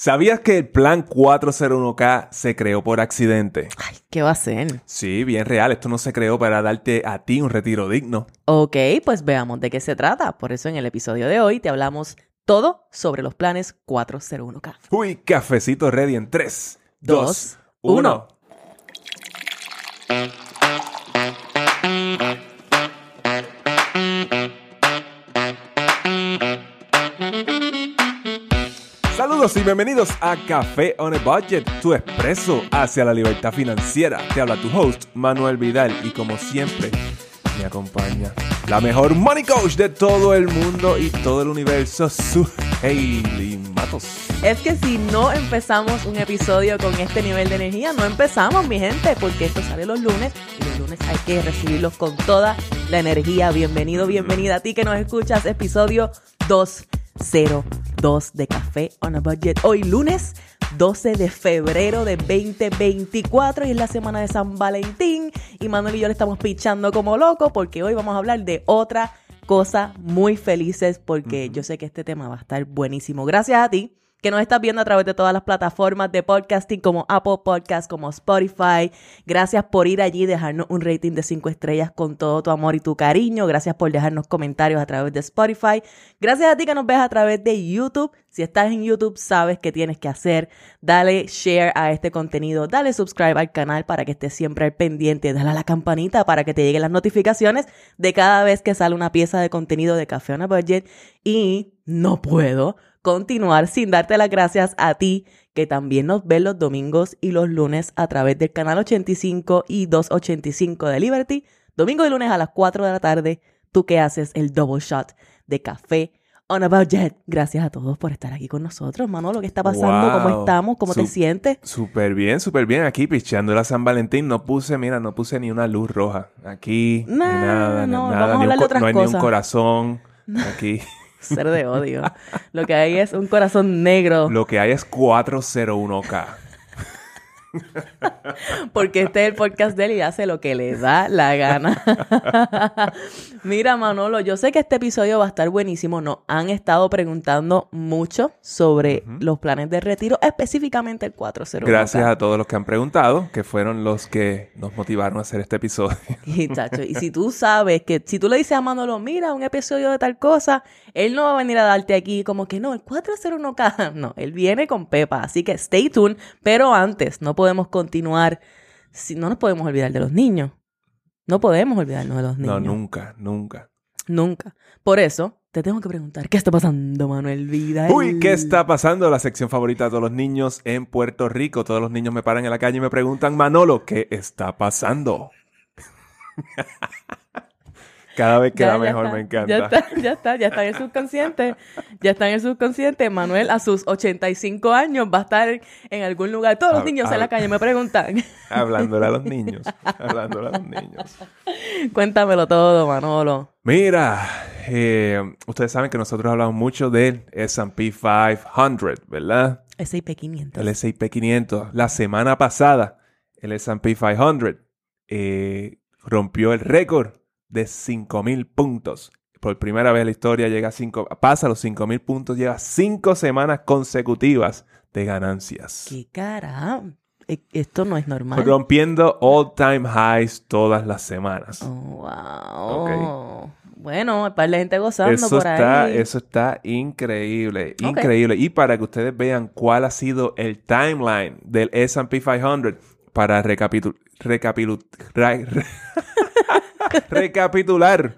¿Sabías que el plan 401k se creó por accidente? Ay, ¿qué va a ser? Sí, bien real. Esto no se creó para darte a ti un retiro digno. Ok, pues veamos de qué se trata. Por eso en el episodio de hoy te hablamos todo sobre los planes 401k. Uy, cafecito ready en 3, 2, 1. Y bienvenidos a Café on a Budget, tu expreso hacia la libertad financiera. Te habla tu host, Manuel Vidal, y como siempre, me acompaña la mejor money coach de todo el mundo y todo el universo, su Hailey Matos. Es que si no empezamos un episodio con este nivel de energía, no empezamos, mi gente, porque esto sale los lunes y los lunes hay que recibirlos con toda la energía. Bienvenido, bienvenida a ti que nos escuchas, episodio 202 de Café on a Budget. Hoy lunes 12 de febrero de 2024 y es la semana de San Valentín y Manuel y yo le estamos pichando como locos porque hoy vamos a hablar de otra cosa muy felices porque yo sé que este tema va a estar buenísimo. Gracias a ti que nos estás viendo a través de todas las plataformas de podcasting como Apple Podcast, como Spotify. Gracias por ir allí dejarnos un rating de 5 estrellas con todo tu amor y tu cariño. Gracias por dejarnos comentarios a través de Spotify. Gracias a ti que nos ves a través de YouTube. Si estás en YouTube, sabes qué tienes que hacer. Dale share a este contenido, dale subscribe al canal para que estés siempre al pendiente, dale a la campanita para que te lleguen las notificaciones de cada vez que sale una pieza de contenido de Café on a Budget. Y no puedo continuar sin darte las gracias a ti que también nos ves los domingos y los lunes a través del canal 85 y 285 de Liberty. Domingo y lunes a las 4 de la tarde, tú que haces el double shot de café on a budget. Gracias a todos por estar aquí con nosotros, Manolo. ¿Qué está pasando? ¿Cómo estamos? ¿Cómo te sientes? Súper bien, súper bien. Aquí picheando la San Valentín. No puse, mira, no puse ni una luz roja. Aquí, Nah, nada, no, nada. vamos a ni un hablar de otras no hay ni un corazón. Aquí. Ser de odio. Lo que hay es un corazón negro. Lo que hay es 401k. Porque este es el podcast de él y hace lo que le da la gana. Mira, Manolo, yo sé que este episodio va a estar buenísimo. Nos han estado preguntando mucho sobre los planes de retiro, específicamente el 401. Gracias a todos los que han preguntado, que fueron los que nos motivaron a hacer este episodio. Y, chacho, y si tú sabes que si tú le dices a Manolo, mira, un episodio de tal cosa, él no va a venir a darte aquí como que no, el 401k. No, él viene con Pepa. Así que stay tuned. Pero antes, no podemos continuar. Si, no nos podemos olvidar de los niños. No podemos olvidarnos de los niños. No, nunca, nunca. Nunca. Por eso, te tengo que preguntar, ¿qué está pasando, Manuel Vida? Uy, ¿qué está pasando? La sección favorita de todos los niños en Puerto Rico. Todos los niños me paran en la calle y me preguntan, Manolo, ¿qué está pasando? Cada vez queda Ya, ya mejor, está, me encanta. Ya está, ya está, ya está en el subconsciente. Ya está en el subconsciente. Manuel, a sus 85 años, va a estar en algún lugar. Todos los niños en la calle me preguntan. Hablándole a los niños. Hablándole a los niños. Cuéntamelo todo, Manolo. Mira, eh, ustedes saben que nosotros hablamos mucho del S&P 500, ¿verdad? S&P 500. El S&P 500. La semana pasada, el S&P 500 eh, rompió el récord de 5.000 puntos. Por primera vez en la historia llega a 5, pasa los 5.000 puntos, lleva 5 semanas consecutivas de ganancias. ¿Qué cara? E- Esto no es normal. Rompiendo all-time highs todas las semanas. Oh, wow. Bueno, hay par de gente gozando Eso por está, ahí. eso está increíble, increíble. Y para que ustedes vean cuál ha sido el timeline del S&P 500 para recapitu- recapilu- ra- re- recapitular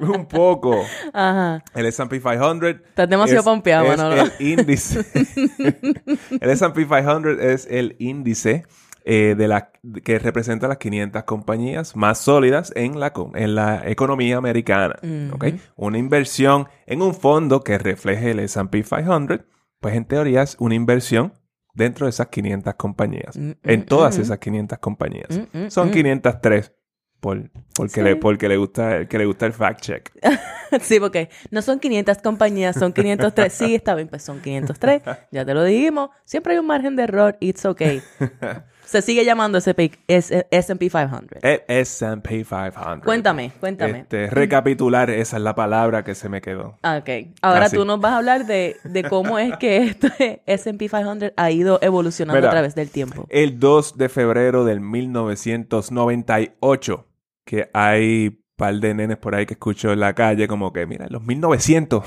un poco. Ajá. El S&P 500 Estás demasiado es- pompeado, es Manolo. el índice. el S&P 500 es el índice eh, de la, que representa las 500 compañías más sólidas en la, co- en la economía americana. ¿ok? Ujú. Una inversión en un fondo que refleje el S&P 500, pues en teoría es una inversión dentro de esas 500 compañías. Mm, en mm, todas mm. esas 500 compañías. Son mm. 503 por, porque, Sí. le, porque le, gusta, que le gusta el fact check. Sí, porque no son 500 compañías, son 503. Sí, está bien, pues son 503. Ya te lo dijimos. Siempre hay un margen de error. It's okay. Se sigue llamando SP, S- S&P 500. El S&P 500. Cuéntame, cuéntame. Este, recapitular, esa es la palabra que se me quedó. Ok. Ahora tú nos vas a hablar de, de cómo es que este S&P 500 ha ido evolucionando Mira. a través del tiempo. El 2 de febrero del 1998, que hay un par de nenes por ahí que escucho en la calle como que, mira, los 1900.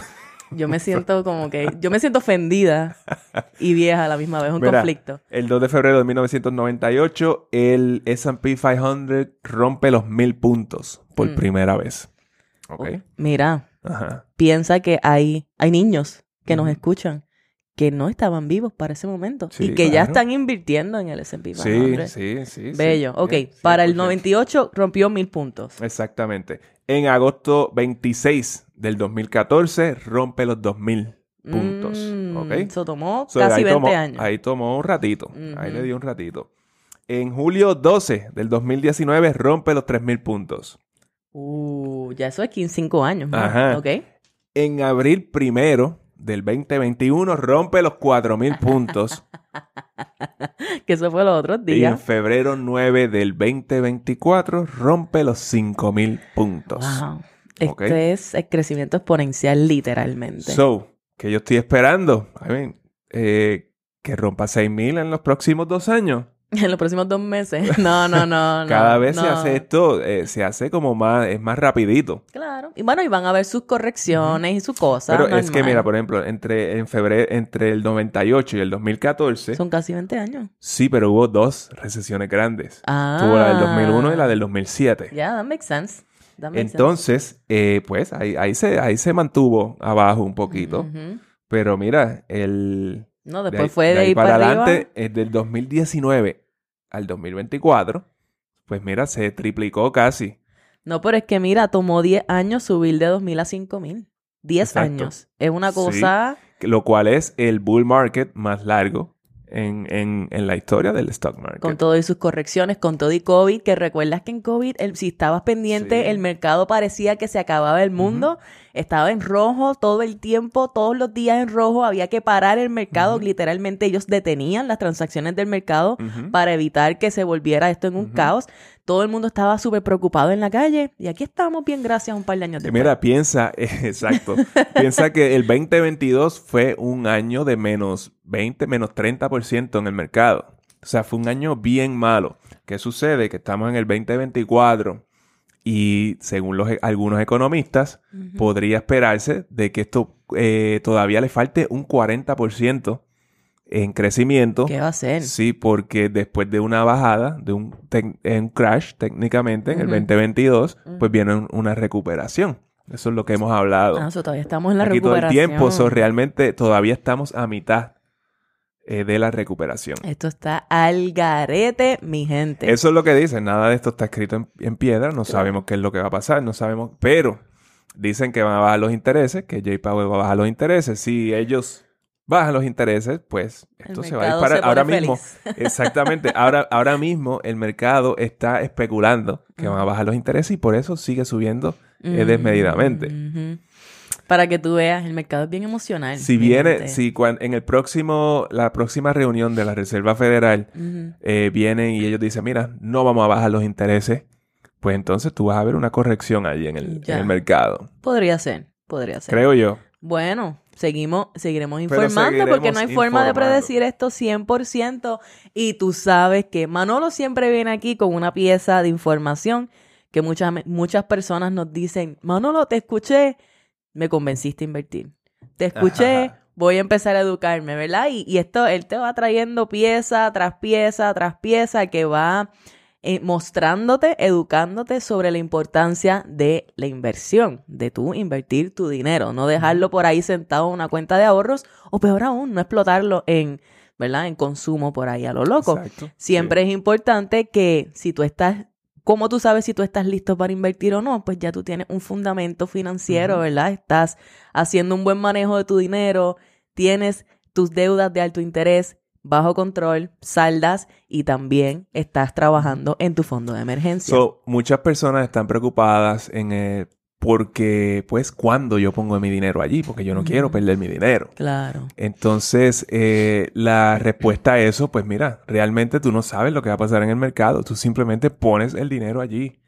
Yo me siento como que... Yo me siento ofendida y vieja a la misma vez. Un Mira, conflicto. El 2 de febrero de 1998, el S&P 500 rompe los mil puntos por Mm. primera vez. ¿Ok? Mira, Ajá. piensa que hay, hay niños que nos escuchan que no estaban vivos para ese momento Sí, y que ya están invirtiendo en el S&P Sí, 500. sí, sí. sí. Bello. Ok, para el 100%. 98 rompió mil puntos. Exactamente. En agosto 26 del 2014 rompe los 2000 puntos. Mm, ¿Ok? Eso tomó So, casi ahí 20 tomó, años. Ahí tomó un ratito. Ahí le dio un ratito. En julio 12 del 2019 rompe los 3000 puntos. Uh, ya eso es 15, 5 años. Ajá. Ok. En abril primero del 2021 rompe los 4000 puntos. Que eso fue los otros y en días. febrero 9 del 2024 rompe los 5000 puntos. Wow. Este es el crecimiento exponencial, literalmente. So, que yo estoy esperando, I mean, eh, que rompa 6000 en los próximos dos años. en los próximos dos meses. No, no, no. no, Cada vez se hace esto, eh, se hace como más, es más rapidito. Claro. Y bueno, y van a ver sus correcciones y sus cosas. Pero es que mira, por ejemplo, entre en febrero, entre el 98 y el 2014, Son casi 20 años. sí, pero hubo dos recesiones grandes. Ah. Tuvo la del 2001 y la del 2007. Ya, sense. That makes sense. Entonces, eh, pues ahí, ahí, se, ahí se mantuvo abajo un poquito. Ujú. Pero mira, el... No, de después ahí- fue de, de ahí para, arriba. adelante, eh, del 2019 al 2024, pues mira, se triplicó casi. No, pero es que mira, tomó 10 años subir de 2000 a 5000. 10 Exacto. años. Es una Sí. cosa. Lo cual es el bull market más largo en, en, en la historia del stock market. Con todo y sus correcciones, con todo y COVID, que recuerdas que en COVID, el- si estabas pendiente, Sí. el mercado parecía que se acababa el mundo, estaba en rojo todo el tiempo, todos los días en rojo, había que parar el mercado, literalmente ellos detenían las transacciones del mercado para evitar que se volviera esto en un caos. Todo el mundo estaba súper preocupado en la calle y aquí estamos bien gracias a un par de años después. Mira, piensa, exacto, piensa que el 2022 fue un año de menos 20, menos 30% en el mercado. O sea, fue un año bien malo. ¿Qué sucede? Que estamos en el 2024 y según los, e- algunos economistas, podría esperarse de que esto eh, todavía le falte un 40% en crecimiento. ¿Qué va a hacer? Sí, porque después de una bajada, de un, eh, un crash técnicamente en el 2022, Ujú. pues viene un- una recuperación. Eso es lo que hemos hablado. Ah, eso todavía estamos en la Aquí todo el recuperación. tiempo, so, realmente todavía estamos a mitad eh, de la recuperación. Esto está al garete, mi gente. Eso es lo que dicen. Nada de esto está escrito en, en piedra. No sabemos qué es lo que va a pasar. No sabemos. Pero dicen que van a bajar los intereses, que J. Powell va a bajar los intereses. Si ellos bajan los intereses, pues esto se va a disparar. se pone ahora mismo, exactamente. Ahora, ahora mismo el mercado está especulando que van a bajar los intereses y por eso sigue subiendo eh, desmedidamente. Para que tú veas, el mercado es bien emocional. Si viene, gente. si cuan- en el próximo, la próxima reunión de la Reserva Federal eh, vienen y ellos dicen, mira, no vamos a bajar los intereses, pues entonces tú vas a ver una corrección allí en el, Ya. en el mercado. Podría ser, podría ser. Creo yo. Bueno, seguimos, seguiremos informando porque no hay forma de predecir esto 100%. Y tú sabes que Manolo siempre viene aquí con una pieza de información que muchas, muchas personas nos dicen, Manolo, te escuché, me convenciste a invertir. Te escuché, voy a empezar a educarme, ¿verdad? Y, y esto, él te va trayendo pieza tras pieza tras pieza que va eh, mostrándote, educándote sobre la importancia de la inversión, de tú invertir tu dinero, no dejarlo por ahí sentado en una cuenta de ahorros o peor aún, no explotarlo en, ¿verdad? En consumo por ahí a lo loco. Exacto. Siempre es importante que si tú estás, ¿cómo tú sabes si tú estás listo para invertir o no? Pues ya tú tienes un fundamento financiero. ¿verdad? Estás haciendo un buen manejo de tu dinero, tienes tus deudas de alto interés bajo control, saldas y también estás trabajando en tu fondo de emergencia. So, muchas personas están preocupadas en, eh, porque, pues, ¿cuándo yo pongo mi dinero allí? Porque yo no quiero perder mi dinero. Claro. Entonces, eh, la respuesta a eso, pues mira, realmente tú no sabes lo que va a pasar en el mercado. Tú simplemente pones el dinero allí,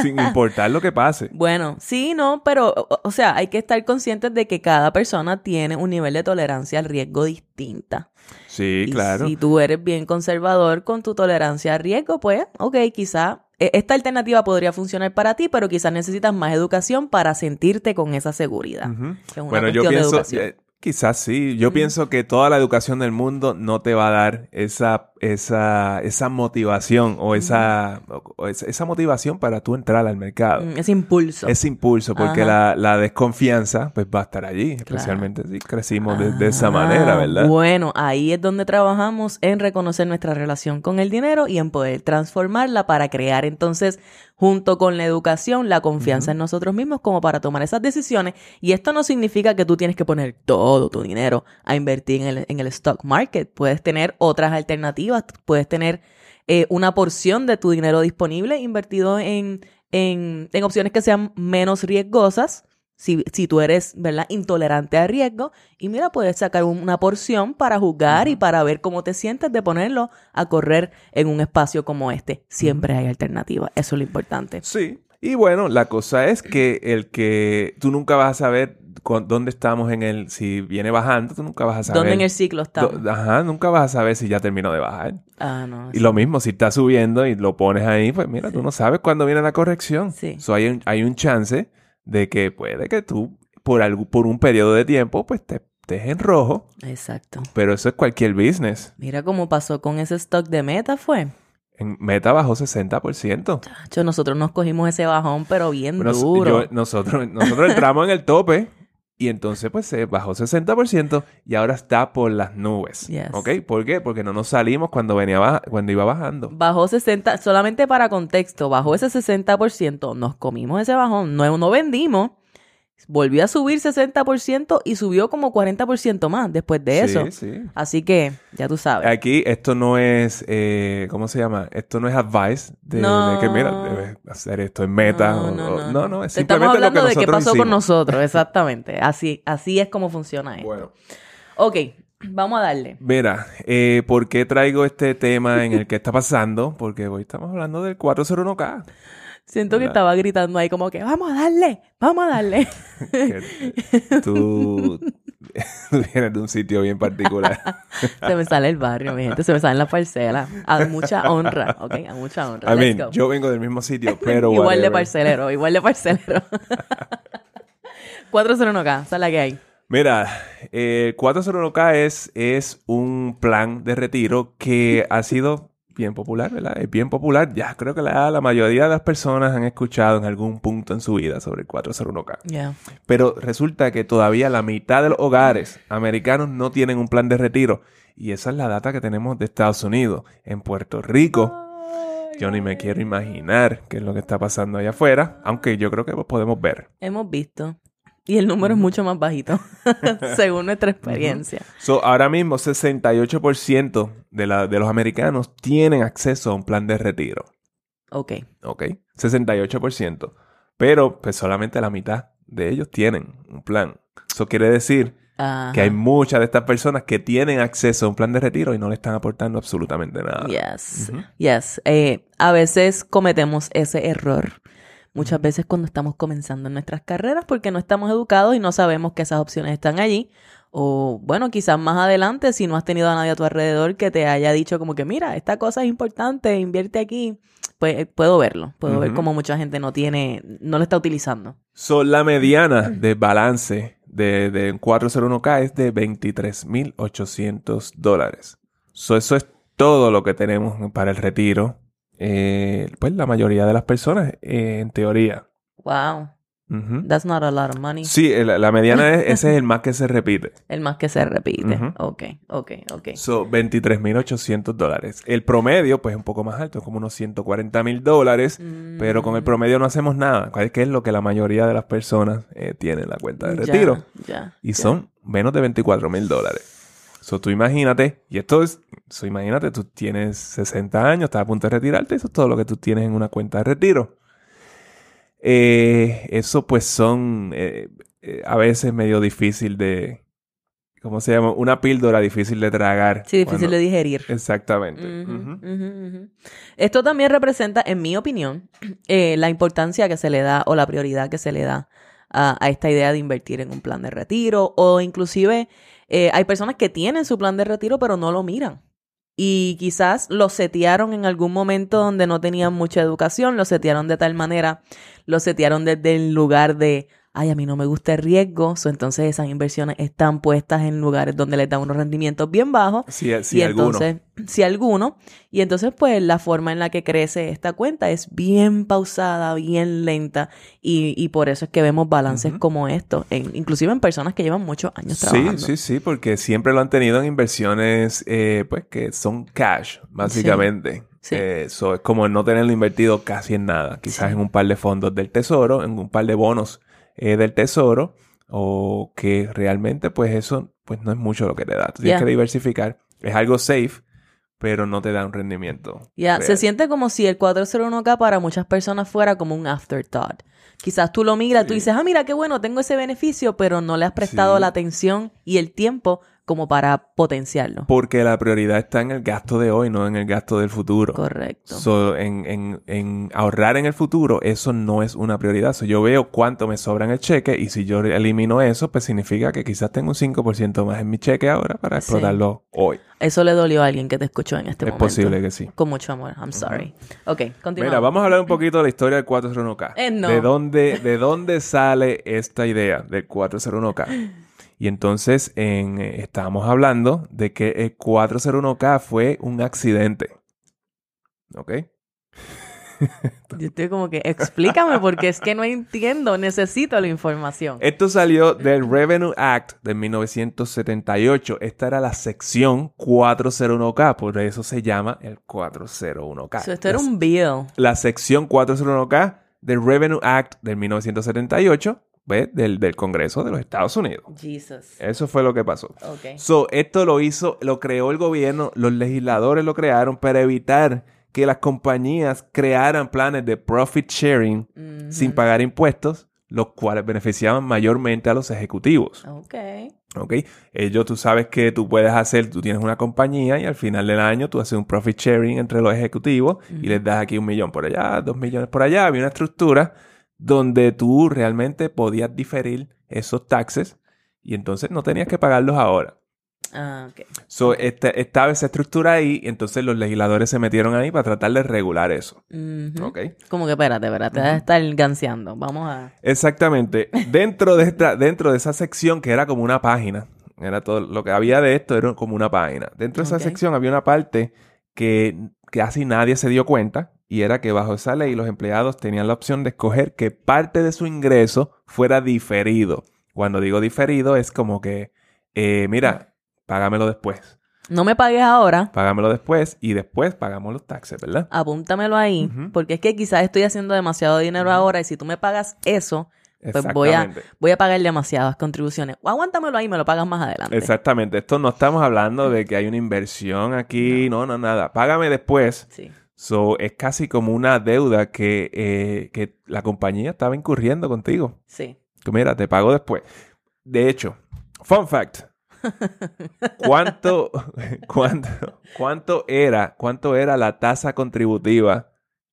sin importar lo que pase. Bueno, sí, no, pero, o, o sea, hay que estar conscientes de que cada persona tiene un nivel de tolerancia al riesgo distinta. Sí, Y claro. si tú eres bien conservador con tu tolerancia al riesgo, pues, ok, quizá esta alternativa podría funcionar para ti, pero quizás necesitas más educación para sentirte con esa seguridad. Que es una Bueno, yo cuestión de pienso, educación. eh, quizás sí, yo pienso que toda la educación del mundo no te va a dar esa, esa, esa motivación o esa, o esa, esa motivación para tú entrar al mercado. Mm, ese impulso. Ese impulso, porque la, la desconfianza pues va a estar allí, especialmente si crecimos de, de esa manera, Ah, ¿verdad? Bueno, ahí es donde trabajamos en reconocer nuestra relación con el dinero y en poder transformarla para crear entonces, junto con la educación, la confianza en nosotros mismos como para tomar esas decisiones. Y esto no significa que tú tienes que poner todo tu dinero a invertir en el, en el stock market. Puedes tener otras alternativas, puedes tener eh, una porción de tu dinero disponible invertido en, en, en opciones que sean menos riesgosas. Si, si tú eres, ¿verdad?, intolerante al riesgo. Y mira, puedes sacar un- una porción para jugar y para ver cómo te sientes de ponerlo a correr en un espacio como este. Siempre hay alternativas. Eso es lo importante. Sí. Y bueno, la cosa es que el que tú nunca vas a saber dónde estamos en el, si viene bajando, tú nunca vas a saber. ¿Dónde en el ciclo estamos? Do- Ajá, nunca vas a saber si ya terminó de bajar. Ah, no. Y lo mismo, si está subiendo y lo pones ahí, pues mira, tú no sabes cuándo viene la corrección. Sí. So, hay, un, hay un chance de que puede que tú, por, algo, por un periodo de tiempo, pues te estés en rojo. Exacto. Pero eso es cualquier business. Mira cómo pasó con ese stock de meta, fue. En Meta bajó 60%. Chacho, nosotros nos cogimos ese bajón, pero bien Bueno, duro. yo- nosotros, nosotros entramos en el tope y entonces pues se bajó 60% y ahora está por las nubes. Yes. ¿Ok? ¿Por qué? Porque no nos salimos cuando, venía baja- cuando iba bajando. Bajó 60, solamente para contexto, bajó ese 60%, nos comimos ese bajón, no, no vendimos, volvió a subir 60% y subió como 40% más después de eso. Sí, sí. Así que, ya tú sabes. Aquí esto no es, eh, ¿cómo se llama? Esto no es advice de, No. de que, mira, debes hacer esto en meta. o- o- no, no, es Te Estamos simplemente lo que hablando de qué pasó con nosotros, exactamente. Así, así es como funciona esto. Bueno, Ok, vamos a darle. mira, eh, ¿por qué traigo este tema en el que está pasando? Porque hoy estamos hablando del 401k. Siento que estaba gritando ahí como que, vamos a darle, vamos a darle. tú, tú vienes de un sitio bien particular. se me sale el barrio, mi gente, se me salen las parcelas. A mucha honra, ok, a mucha honra. I Let's mean, go. yo vengo del mismo sitio, pero igual de parcelero, igual de parcelero. 401k, esa es la que hay. Mira, eh, el 401k es, es un plan de retiro que ha sido bien popular, ¿verdad? Es bien popular. Ya creo que la, la mayoría de las personas han escuchado en algún punto en su vida sobre el 401k. Ya. Pero resulta que todavía la mitad de los hogares americanos no tienen un plan de retiro. Y esa es la data que tenemos de Estados Unidos. En Puerto Rico, yo ni me quiero imaginar qué es lo que está pasando allá afuera, aunque yo creo que podemos ver. Hemos visto. Y el número es mucho más bajito, según nuestra experiencia. So, ahora mismo, 68% de, la, de los americanos tienen acceso a un plan de retiro. Ok. ¿Ok? 68%. Pero, pues, solamente la mitad de ellos tienen un plan. Eso quiere decir Ajá. que hay muchas de estas personas que tienen acceso a un plan de retiro y no le están aportando absolutamente nada. Yes. Yes. Eh, a veces cometemos ese error. Muchas veces cuando estamos comenzando en nuestras carreras porque no estamos educados y no sabemos que esas opciones están allí. O bueno, quizás más adelante si no has tenido a nadie a tu alrededor que te haya dicho como que mira, esta cosa es importante, invierte aquí. Pues eh, puedo verlo. Puedo ver cómo mucha gente no tiene, no lo está utilizando. So, la mediana de balance de, de un 401k es de 23.800 dólares. So, eso es todo lo que tenemos para el retiro. Eh, pues la mayoría de las personas, eh, en teoría. Wow. That's not a lot of money. Sí, el- la mediana es, ese es el más que se repite. El más que se repite. Ujú. Ok, ok, ok. So, 23.800 dólares. El promedio, pues, es un poco más alto, como unos 140.000 dólares. Pero con el Mm, promedio no hacemos nada. ¿Cuál es que es lo que la mayoría de las personas eh, tienen en la cuenta de retiro? Ya. Y ya. son menos de 24 mil dólares. So, tú imagínate, y esto es, so, imagínate, tú tienes 60 años, estás a punto de retirarte, eso es todo lo que tú tienes en una cuenta de retiro. eh, eso pues son eh, eh, a veces medio difícil de... ¿Cómo se llama? Una píldora difícil de tragar. Sí, difícil de digerir. Exactamente. Esto también representa, en mi opinión, la importancia que se le da o la prioridad que se le da a, esta idea de invertir en un plan de retiro o inclusive eh, hay personas que tienen su plan de retiro pero no lo miran. Y quizás lo setearon en algún momento donde no tenían mucha educación, lo setearon de tal manera, lo setearon desde el lugar de, ay, a mí no me gusta el riesgo, so, entonces esas inversiones están puestas en lugares donde les dan unos rendimientos bien bajos Sí, sí, y alguno. entonces, si alguno, y entonces pues la forma en la que crece esta cuenta es bien pausada, bien lenta, y, y por eso es que vemos balances como estos, en, inclusive en personas que llevan muchos años Sí, trabajando. sí, sí, porque siempre lo han tenido en inversiones, eh, pues, que son cash, básicamente. Sí. Eh, so, es como no tenerlo invertido casi en nada. Quizás Sí. en un par de fondos del tesoro, en un par de bonos eh, del tesoro, o que realmente, pues, eso, pues, no es mucho lo que te da. Tú tienes que diversificar. Es algo safe, pero no te da un rendimiento. Ya, se siente como si el 401k para muchas personas fuera como un afterthought. Quizás tú lo miras, tú dices, ah, mira, qué bueno, tengo ese beneficio, pero no le has prestado Sí. la atención y el tiempo como para potenciarlo. Porque la prioridad está en el gasto de hoy, no en el gasto del futuro. Correcto. So, en, en- en ahorrar en el futuro, eso no es una prioridad. So, yo veo cuánto me sobra en el cheque y si yo elimino eso, pues significa que quizás tengo un 5% más en mi cheque ahora para Sí. explotarlo hoy. Eso le dolió a alguien que te escuchó en este es momento. posible que sí. Con mucho amor. I'm sorry. Ok, continuamos. Mira, vamos a hablar un poquito de la historia del 401k. Eh, no. ¿De dónde, ¿De dónde sale esta idea del 401k? Y entonces en, eh, estábamos hablando de que el 401k fue un accidente. ¿Ok? Yo estoy como que, explícame porque es que no entiendo, necesito la información. Esto salió del Revenue Act de 1978. Esta era la sección 401k, por eso se llama el 401k. So, esto era un bill. La sección 401k del Revenue Act de 1978, ¿ves? Del, del Congreso de los Estados Unidos. Jesus. Eso fue lo que pasó. Ok. So, esto lo hizo, lo creó el gobierno, los legisladores lo crearon para evitar que las compañías crearan planes de profit sharing Ujú. sin pagar impuestos, los cuales beneficiaban mayormente a los ejecutivos. Ok. ¿Ok? Ellos, tú sabes que tú puedes hacer, tú tienes una compañía y al final del año tú haces un profit sharing entre los ejecutivos y les das aquí un millón por allá, dos millones por allá. Había una estructura donde tú realmente podías diferir esos taxes y entonces no tenías que pagarlos ahora. Ah, ok. So, esta- estaba esa estructura ahí y entonces los legisladores se metieron ahí para tratar de regular eso. Ujú. ¿Ok? Como que espérate, espérate, te vas a estar ganseando. Vamos a. Exactamente. Dentro de esta, dentro de esa sección que era como una página, era todo lo que había de esto era como una página. Dentro de esa sección había una parte que casi nadie se dio cuenta y era que bajo esa ley los empleados tenían la opción de escoger que parte de su ingreso fuera diferido. Cuando digo diferido es como que, eh, mira, págamelo después, No me pagues ahora. págamelo después y después pagamos los taxes, ¿verdad? Apúntamelo ahí. Porque es que quizás estoy haciendo demasiado dinero ahora y si tú me pagas eso, pues voy a, voy a pagar demasiadas contribuciones. O aguántamelo ahí y me lo pagas más adelante. Exactamente. Esto no estamos hablando de que hay una inversión aquí. No, no, nada. Págame después. Sí. So, es casi como una deuda que, eh, que la compañía estaba incurriendo contigo. Sí. Que mira, te pago después. De hecho, fun fact. ¿Cuánto, cuánto, cuánto era, cuánto era la tasa contributiva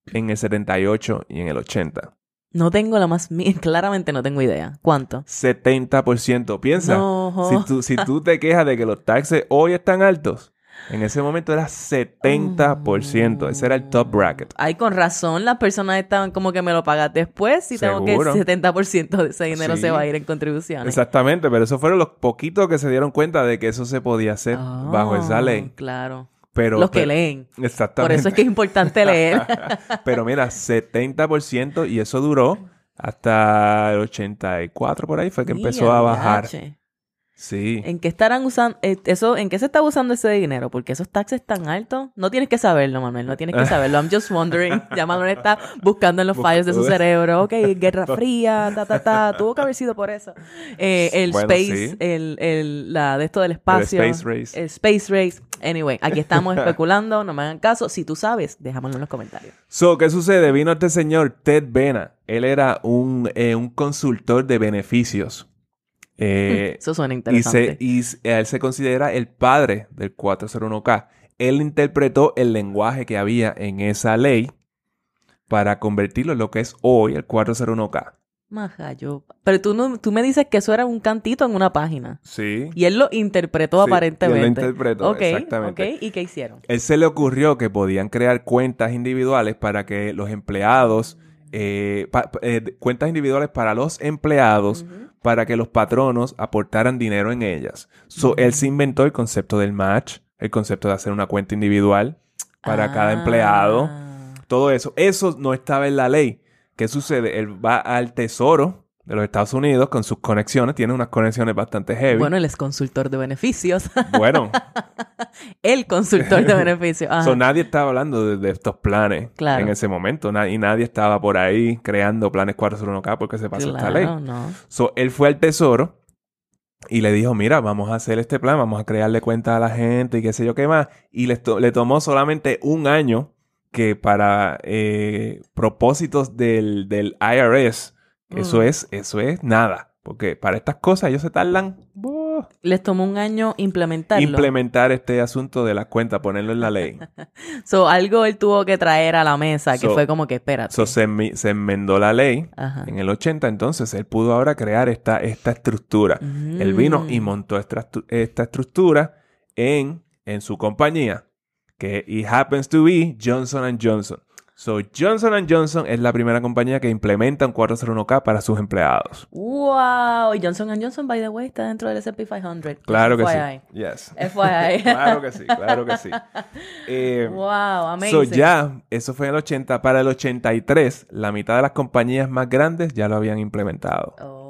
en el 78 y en el 80? No tengo la más... Claramente no tengo idea. ¿Cuánto? 70%. Piensa, No. si, tú, si tú te quejas de que los taxes hoy están altos, en ese momento era 70%. Ese era el top bracket. Ay, con razón, las personas estaban como que me lo pagas después si tengo que el 70% de ese dinero Sí. se va a ir en contribuciones. Exactamente, pero esos fueron los poquitos que se dieron cuenta de que eso se podía hacer Ah, bajo esa ley. Claro. Pero, Los que pero- leen. Exactamente. Por eso es que es importante leer. pero mira, 70% y eso duró hasta el 84 por ahí fue que empezó a bajar. Sí. ¿En qué estarán usando eh, eso? ¿En qué se está usando ese dinero? Porque esos taxes tan altos. No tienes que saberlo, Manuel. No tienes que saberlo. I'm just wondering. Ya Manuel está buscando en los fallos de su cerebro. Ok, Guerra Fría, ta, ta, ta. Tuvo que haber sido por eso. Eh, el Bueno, space, sí. el, el, la de esto del espacio. space race. El space race. Anyway, aquí estamos especulando, no me hagan caso. Si tú sabes, déjamelo en los comentarios. So, ¿qué sucede? Vino este señor Ted Bena. Él era un, eh, un consultor de beneficios. Eh, Eso suena y, interesante. se, y s- él se considera el padre del 401k. Él interpretó el lenguaje que había en esa ley para convertirlo en lo que es hoy el 401k. Majayo. Pero tú, no, tú me dices que eso era un cantito en una página. Sí. Y él lo interpretó Sí, aparentemente. él lo interpretó, Ok, exactamente. ok. ¿Y qué hicieron? Él se le ocurrió que podían crear cuentas individuales para que los empleados, eh, pa- eh, cuentas individuales para los empleados, para que los patronos aportaran dinero en ellas. So, él se inventó el concepto del match, el concepto de hacer una cuenta individual para cada Ah. empleado, todo eso. Eso no estaba en la ley. ¿Qué sucede? Él va al tesoro de los Estados Unidos con sus conexiones, tiene unas conexiones bastante heavy. Bueno, él es consultor de beneficios. Bueno, el consultor de beneficios. Ajá. So, nadie estaba hablando de, de estos planes Claro. en ese momento. Na- y nadie estaba por ahí creando planes 401k porque se pasó esta ley. Claro, no. So, él fue al tesoro y le dijo, mira, vamos a hacer este plan, vamos a crearle cuenta a la gente y qué sé yo qué más. Y le, to- le tomó solamente un año que para eh, propósitos del, del IRS, eso Mm. es, eso es nada. Porque para estas cosas ellos se tardan ¡buah! Les tomó un año implementarlo. implementar este asunto de la cuenta, ponerlo en la ley. So, algo él tuvo que traer a la mesa que So- fue como que, espérate. So, se, se enmendó la ley Ajá. en el 80, entonces él pudo ahora crear esta, esta estructura. Él vino y Mm. montó esta, estru- esta estructura en, en su compañía, que it happens to be Johnson Johnson. So, Johnson Johnson es la primera compañía que implementa un 401k para sus empleados. Wow. Y Johnson Johnson, by the way, está dentro del S&P 500. Claro que FYI. sí. Yes. FYI. claro que sí, claro que sí. Eh, Wow, amazing. So ya, eso fue en el 80. Para el 83, la mitad de las compañías más grandes ya lo habían implementado. Oh.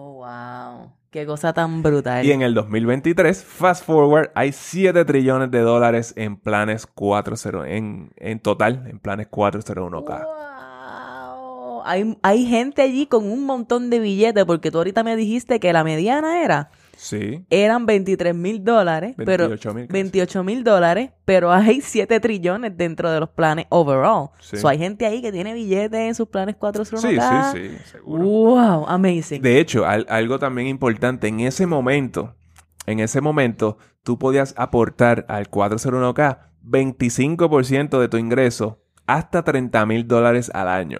Qué cosa tan brutal. Y en el 2023, fast forward, hay 7 trillones de dólares en planes 40, en, en total, en planes 401k. Wow. Hay, hay gente allí con un montón de billetes, porque tú ahorita me dijiste que la mediana era, Sí. eran 23 mil dólares, pero 28,000 casi. 28 mil dólares, pero hay 7 trillones dentro de los planes overall. Sí. So, hay gente ahí que tiene billetes en sus planes 401k. Sí, sí, sí, seguro. Wow, amazing. De hecho, al- algo también importante, en ese momento, en ese momento, tú podías aportar al 401k 25% de tu ingreso hasta 30 mil dólares al año.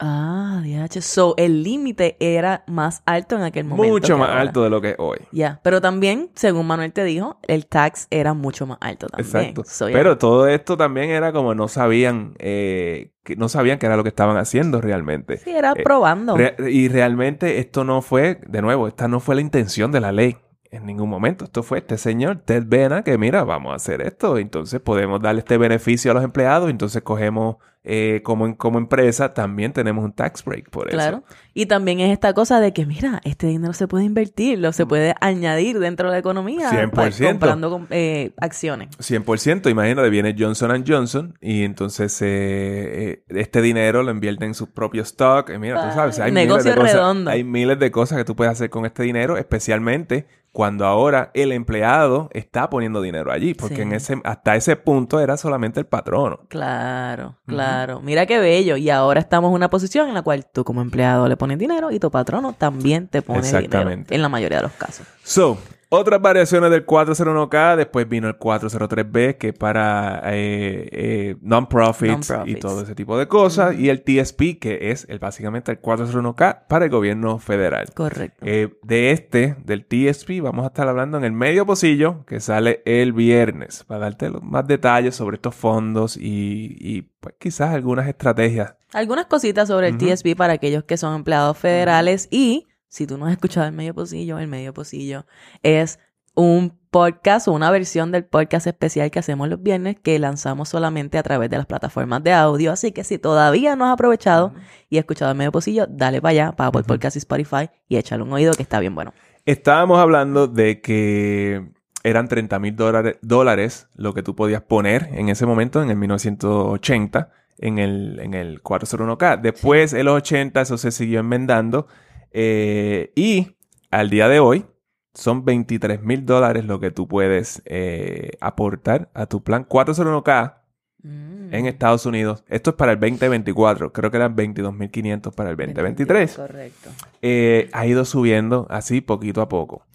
Ah, DH. So, el límite era más alto en aquel momento. Mucho más ahora. alto de lo que es hoy. Ya, pero también, según Manuel te dijo, el tax era mucho más alto también. Exacto. So. Pero todo esto también era como no sabían, eh, que no sabían qué era lo que estaban haciendo realmente. Sí, era Eh, probando. Re- y realmente esto no fue, de nuevo, esta no fue la intención de la ley en ningún momento. Esto fue este señor Ted Bena que mira, vamos a hacer esto, entonces podemos darle este beneficio a los empleados, entonces cogemos eh, como, en- como empresa, también tenemos un tax break por Claro. eso. Y también es esta cosa de que, mira, este dinero se puede invertir, lo se puede añadir dentro de la economía. 100%. pa- Comprando com- eh, acciones. 100%, imagínate, viene Johnson Johnson y entonces eh, eh, este dinero lo invierte en sus propios stock. Mira, tú sabes, hay miles, de cosas, hay miles de cosas que tú puedes hacer con este dinero, especialmente cuando ahora el empleado está poniendo dinero allí, porque Sí. en ese, hasta ese punto era solamente el patrono. Claro, claro. Mira qué bello. Y ahora estamos en una posición en la cual tú como empleado le pones dinero y tu patrono también te pone dinero. En la mayoría de los casos. So, otras variaciones del 401k, después vino el 403b, que es para eh, eh, non-profits y todo ese tipo de cosas, y el TSP, que es el, básicamente el 401k para el gobierno federal. Correcto. Eh, de este, del TSP, vamos a estar hablando en el medio pocillo, que sale el viernes, para darte más detalles sobre estos fondos y, y, pues, quizás algunas estrategias. Algunas cositas sobre el. TSP para aquellos que son empleados federales y si tú no has escuchado el medio pocillo, el medio pocillo es un podcast o una versión del podcast especial que hacemos los viernes que lanzamos solamente a través de las plataformas de audio. Así que si todavía no has aprovechado y has escuchado el medio pocillo, dale para allá, para Apple. Podcast y Spotify y échale un oído que está bien bueno. Estábamos hablando de que eran 30 mil dólares, lo que tú podías poner en ese momento, en el 1980, en el, en el 401k. Después, en los 80, eso se siguió enmendando. Eh, y al día de hoy, son 23 mil dólares lo que tú puedes eh, aportar a tu plan 401k Mm. en Estados Unidos. Esto es para el 2024. Creo que eran 22.500 para el 2023. Correcto. Eh, ha ido subiendo así poquito a poco.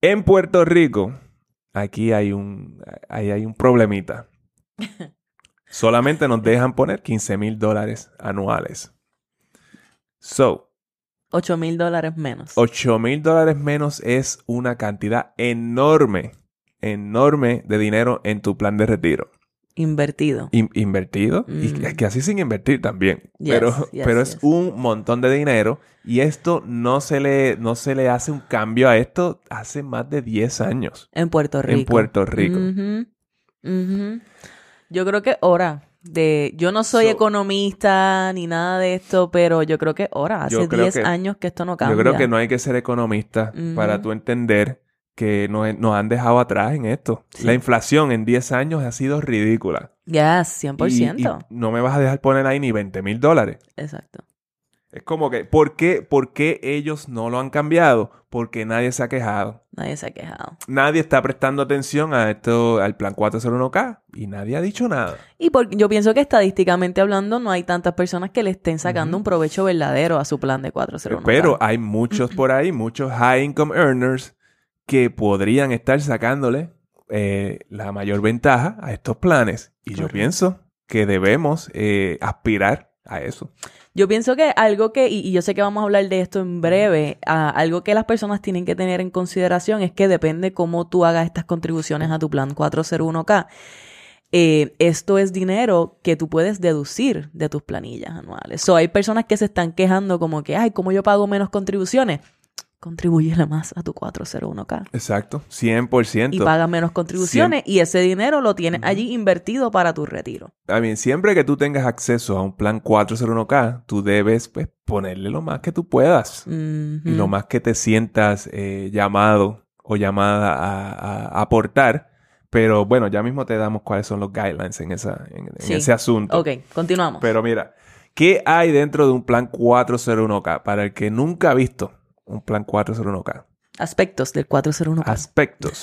En Puerto Rico, aquí hay un, ahí hay un problemita. Solamente nos dejan poner 15 mil dólares anuales. So, 8 mil dólares menos. 8 mil dólares menos es una cantidad enorme, enorme de dinero en tu plan de retiro. Invertido. In- invertido y Mm. es que así sin invertir también. Yes, pero yes, pero es un montón de dinero y esto no se le no se le hace un cambio a esto hace más de 10 años. En Puerto Rico. En Puerto Rico. Yo creo que es hora de... Yo no soy So- economista ni nada de esto, pero yo creo que es hora. Yo Hace creo 10 que- años que esto no cambia. Yo creo que no hay que ser economista para tú entender que nos, nos han dejado atrás en esto. Sí. La inflación en 10 años ha sido ridícula. Yes, 100%. Y, y no me vas a dejar poner ahí ni 20 mil dólares. Exacto. Es como que, ¿por qué, ¿por qué ellos no lo han cambiado? Porque nadie se ha quejado. Nadie se ha quejado. Nadie está prestando atención a esto, al plan 401k y nadie ha dicho nada. Y por- yo pienso que estadísticamente hablando no hay tantas personas que le estén sacando un provecho verdadero a su plan de 401. Pero hay muchos por ahí, muchos high income earners que podrían estar sacándole eh, la mayor ventaja a estos planes. Y yo pienso que debemos eh, aspirar a eso. Yo pienso que algo que, y, y yo sé que vamos a hablar de esto en breve, ah, algo que las personas tienen que tener en consideración es que depende cómo tú hagas estas contribuciones a tu plan 401k. Eh, esto es dinero que tú puedes deducir de tus planillas anuales. So, hay personas que se están quejando como que, ay, ¿cómo yo pago menos contribuciones? Contribúyele más a tu 401k. Exacto, 100%. Y paga menos contribuciones y ese dinero lo tienes allí invertido para tu retiro. Mean, siempre que tú tengas acceso a un plan 401k, tú debes pues, ponerle lo más que tú puedas. Y lo más que te sientas eh, llamado o llamada a, aportar. Pero bueno, ya mismo te damos cuáles son los guidelines en, esa, en, en ese asunto. Ok, continuamos. Pero mira, ¿qué hay dentro de un plan 401k? Para el que nunca ha visto un plan 401k. Aspectos del 401k. Aspectos.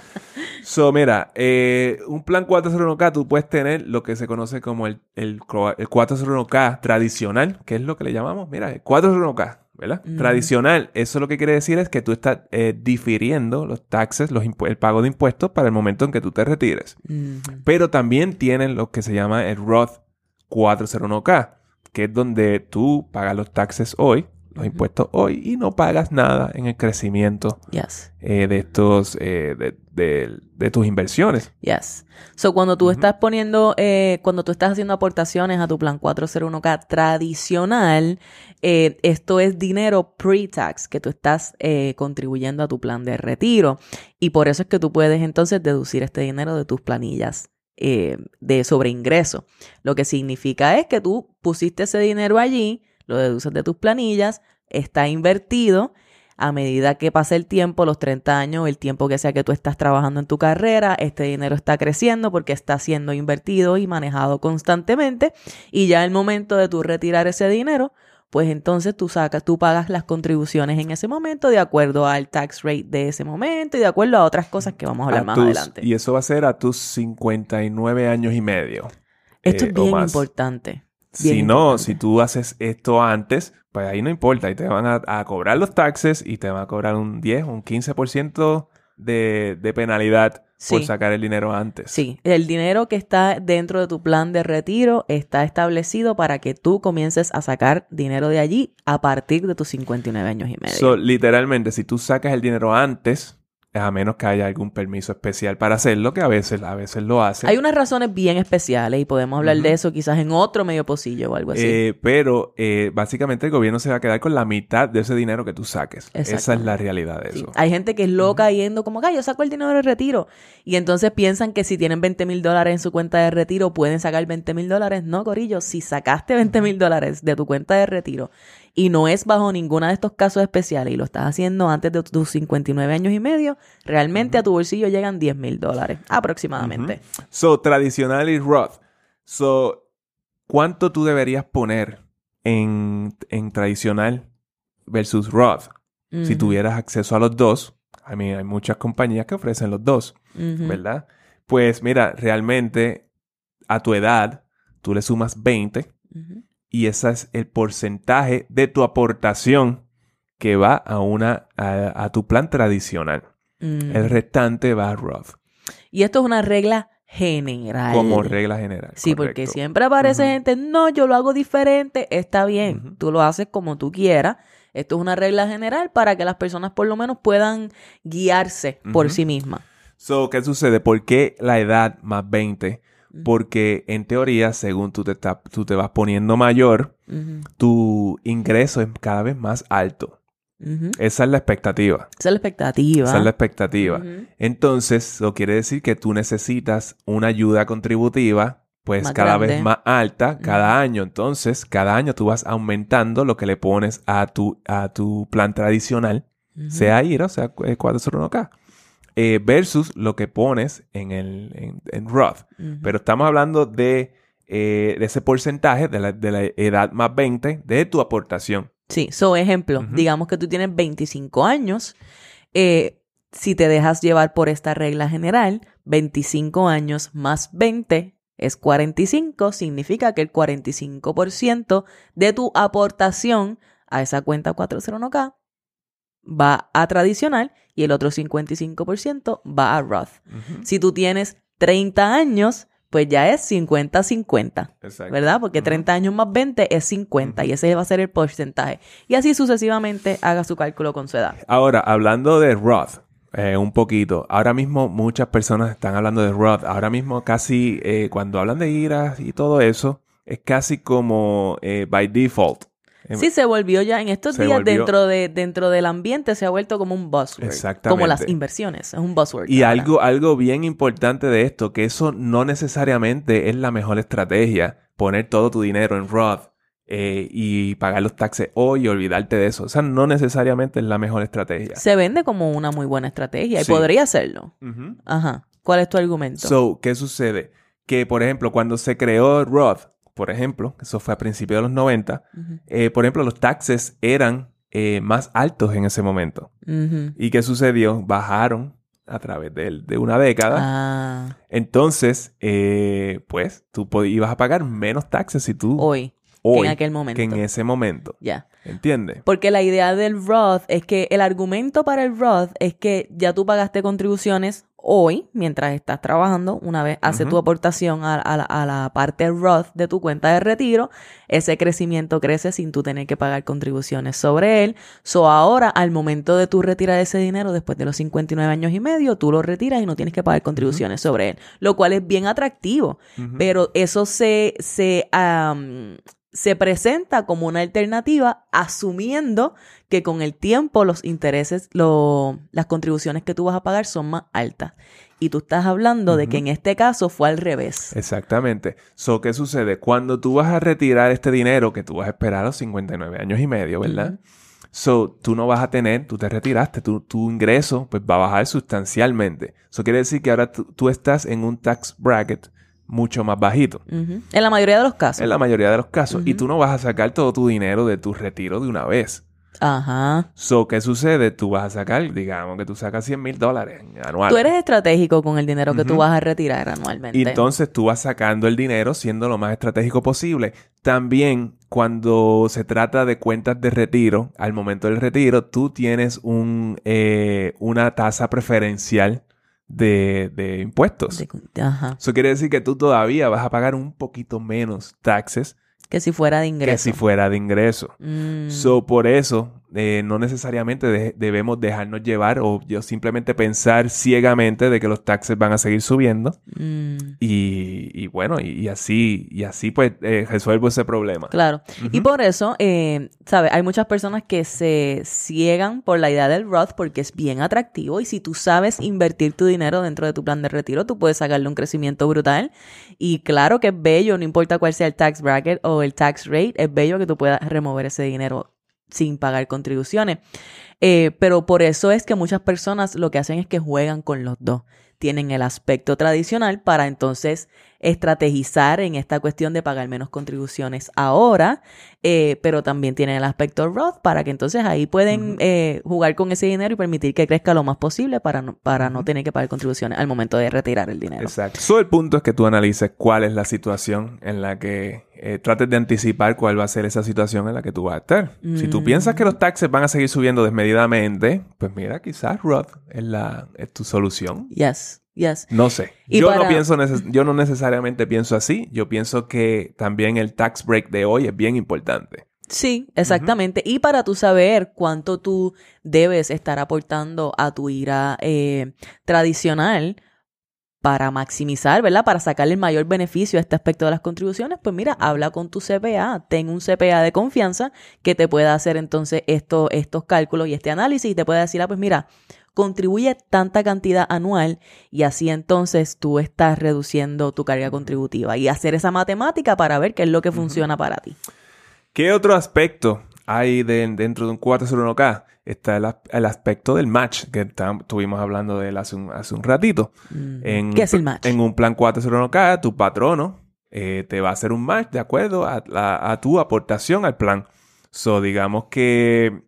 so, mira, eh, un plan 401k tú puedes tener lo que se conoce como el, el, el 401k tradicional, que es lo que le llamamos, mira, el 401k, ¿verdad? Ujú. Tradicional, eso lo que quiere decir es que tú estás eh, difiriendo los taxes, los el pago de impuestos para el momento en que tú te retires. Ujú. Pero también tienen lo que se llama el Roth 401k, que es donde tú pagas los taxes hoy, los impuestos hoy, y no pagas nada en el crecimiento Yes, eh, de estos, eh, de, de- de tus inversiones. yes. So, cuando tú estás poniendo, eh, cuando tú estás haciendo aportaciones a tu plan 401k tradicional, eh, esto es dinero pre-tax que tú estás contribuyendo a tu plan de retiro. Y por eso es que tú puedes entonces deducir este dinero de tus planillas de sobreingreso. Lo que significa es que tú pusiste ese dinero allí, lo deduces de tus planillas, está invertido. A medida que pasa el tiempo, los 30 años, el tiempo que sea que tú estás trabajando en tu carrera, este dinero está creciendo porque está siendo invertido y manejado constantemente. Y ya el momento de tú retirar ese dinero, pues entonces tú sacas, tú pagas las contribuciones en ese momento de acuerdo al tax rate de ese momento y de acuerdo a otras cosas que vamos a hablar A más tus- adelante. Y eso va a ser a tus 59 años y medio. Esto eh, es o bien más. Si no, si tú haces esto antes, pues ahí no importa. Y te van a, a cobrar los taxes y te van a cobrar un 10 o un 15% de, de penalidad por sacar el dinero antes. Sí, el dinero que está dentro de tu plan de retiro está establecido para que tú comiences a sacar dinero de allí a partir de tus 59 años y medio. So, literalmente, si tú sacas el dinero antes, a menos que haya algún permiso especial para hacerlo, que a veces, a veces lo hace. Hay unas razones bien especiales y podemos hablar de eso quizás en otro medio pocillo o algo así. Eh, pero eh, básicamente el gobierno se va a quedar con la mitad de ese dinero que tú saques. Esa es la realidad de Sí. eso. Hay gente que es loca yendo como, "Ay, yo saco el dinero de retiro. Y entonces piensan que si tienen 20 mil dólares en su cuenta de retiro, pueden sacar 20 mil dólares. No, Corillo, si sacaste 20 mil dólares de tu cuenta de retiro y no es bajo ninguno de estos casos especiales y lo estás haciendo antes de tus 59 años y medio, realmente a tu bolsillo llegan 10 mil dólares aproximadamente. So, tradicional y Roth. So, ¿cuánto tú deberías poner en, en tradicional versus Roth? Si tuvieras acceso a los dos, a mí hay muchas compañías que ofrecen los dos. ¿verdad? Pues mira, realmente a tu edad tú le sumas 20 Ujú. Y ese es el porcentaje de tu aportación que va a una a, a tu plan tradicional. Mm. El restante va a Roth Y esto es una regla general. como regla general. Sí, porque siempre aparece gente, no, yo lo hago diferente, está bien, tú lo haces como tú quieras. Esto es una regla general para que las personas por lo menos puedan guiarse por sí mismas. So, ¿qué sucede? ¿Por qué la edad más 20? Porque en teoría, según tú te, estás- tú te vas poniendo mayor, tu ingreso es cada vez más alto. Esa es la expectativa. Esa es la expectativa. Esa es la expectativa. Entonces, eso quiere decir que tú necesitas una ayuda contributiva, pues Más cada grande. vez más alta cada año. Entonces, cada año tú vas aumentando lo que le pones a tu, a tu plan tradicional, sea IRA o sea eh, 401k, eh, versus lo que pones en, el, en, en Roth. Ujú. Pero estamos hablando de, eh, de ese porcentaje de la, de la edad más 20 de tu aportación. Sí, so ejemplo, Ujú. digamos que tú tienes 25 años, eh, si te dejas llevar por esta regla general, 25 años más 20 es 45, significa que el 45% de tu aportación a esa cuenta 401k va a tradicional y el otro 55% va a Roth. Si tú tienes 30 años, pues ya es 50-50. Exacto. ¿verdad? Porque Ujú. 30 años más 20 es 50 y ese va a ser el porcentaje. Y así sucesivamente haga su cálculo con su edad. Ahora, hablando de Roth, eh, un poquito. Ahora mismo muchas personas están hablando de Roth. Ahora mismo casi eh, cuando hablan de IRAs y todo eso, es casi como eh, by default. Eh, Sí, se volvió ya en estos días volvió- dentro, de, dentro del ambiente se ha vuelto como un buzzword. Exactamente. Como las inversiones, es un buzzword. Y ahora. algo, algo bien importante de esto, que eso no necesariamente es la mejor estrategia, poner todo tu dinero en Roth eh, y pagar los taxes hoy y olvidarte de eso. O sea, no necesariamente es la mejor estrategia. Se vende como una muy buena estrategia y Sí. podría serlo. Ujú. Ajá. ¿Cuál es tu argumento? So, ¿qué sucede? Que, por ejemplo, cuando se creó Roth, por ejemplo, eso fue a principios de los 90, Ujú. eh, por ejemplo, los taxes eran eh, más altos en ese momento. ¿Y qué sucedió? Bajaron a través de, de una década. Ah, Entonces, eh, pues, tú ibas a pagar menos taxes si tú hoy, hoy en aquel momento. que en ese momento. Ya. ¿Entiendes? Porque la idea del Roth es que el argumento para el Roth es que ya tú pagaste contribuciones hoy, mientras estás trabajando, una vez haces Ujú. tu aportación a, a la, a la parte Roth de tu cuenta de retiro, ese crecimiento crece sin tú tener que pagar contribuciones sobre él. So ahora, al momento de tú retirar ese dinero, después de los 59 años y medio, tú lo retiras y no tienes que pagar contribuciones sobre él, lo cual es bien atractivo. Pero eso se, se, se presenta como una alternativa asumiendo que con el tiempo los intereses, lo- las contribuciones que tú vas a pagar son más altas. Y tú estás hablando de que en este caso fue al revés. Exactamente. So, ¿qué sucede? Cuando tú vas a retirar este dinero que tú vas a esperar a los 59 años y medio, ¿verdad? So, tú no vas a tener, tú te retiraste, tu, tu ingreso pues va a bajar sustancialmente. Eso quiere decir que ahora tú, tú estás en un tax bracket mucho más bajito. En la mayoría de los casos. En la mayoría de los casos. Y tú no vas a sacar todo tu dinero de tu retiro de una vez. Ajá. So, ¿qué sucede? Tú vas a sacar, digamos que tú sacas 100 mil dólares anuales. Tú eres estratégico con el dinero que tú vas a retirar anualmente. Y entonces tú vas sacando el dinero siendo lo más estratégico posible. También cuando se trata de cuentas de retiro, al momento del retiro, tú tienes un, eh, una tasa preferencial de, de impuestos. De- Ajá. Eso quiere decir que tú todavía vas a pagar un poquito menos taxes Que si fuera de ingreso. que si fuera de ingreso. Mm. So, por eso, eh, no necesariamente de- debemos dejarnos llevar o yo simplemente pensar ciegamente de que los taxes van a seguir subiendo. Mm. Y, y bueno, y, y así, y así pues eh, resuelvo ese problema. Claro. Y por eso, eh, ¿sabes? Hay muchas personas que se ciegan por la idea del Roth porque es bien atractivo y si tú sabes invertir tu dinero dentro de tu plan de retiro, tú puedes sacarle un crecimiento brutal. Y claro que es bello, no importa cuál sea el tax bracket o el tax rate, es bello que tú puedas remover ese dinero sin pagar contribuciones. Eh, pero por eso es que muchas personas lo que hacen es que juegan con los dos. tienen el aspecto tradicional para entonces estrategizar en esta cuestión de pagar menos contribuciones ahora, eh, pero también tienen el aspecto Roth para que entonces ahí pueden eh, jugar con ese dinero y permitir que crezca lo más posible para no, para no tener que pagar contribuciones al momento de retirar el dinero. Exacto. So, el punto es que tú analices cuál es la situación en la que eh, trates de anticipar cuál va a ser esa situación en la que tú vas a estar. Si tú piensas que los taxes van a seguir subiendo desmedidamente, pues mira, quizás Roth es, la, es tu solución. Yes. Yes. No sé. yo, no pienso yo no necesariamente pienso así. Yo pienso que también el tax break de hoy es bien importante. Sí, exactamente. Y para tú saber cuánto tú debes estar aportando a tu IRA eh, tradicional, para maximizar, ¿verdad? Para sacarle el mayor beneficio a este aspecto de las contribuciones, pues mira, habla con tu CPA, ten un CPA de confianza que te pueda hacer entonces esto, estos cálculos y este análisis y te pueda decir, ah, pues mira, contribuye tanta cantidad anual y así entonces tú estás reduciendo tu carga contributiva y hacer esa matemática para ver qué es lo que funciona para ti. ¿Qué otro aspecto hay dentro de un 401k? está el, aspecto del match que estuvimos hablando de él hace un, hace un ratito. En, ¿Qué es el match? En un plan 401k, tu patrono eh, te va a hacer un match de acuerdo a, a tu aportación al plan. So, digamos que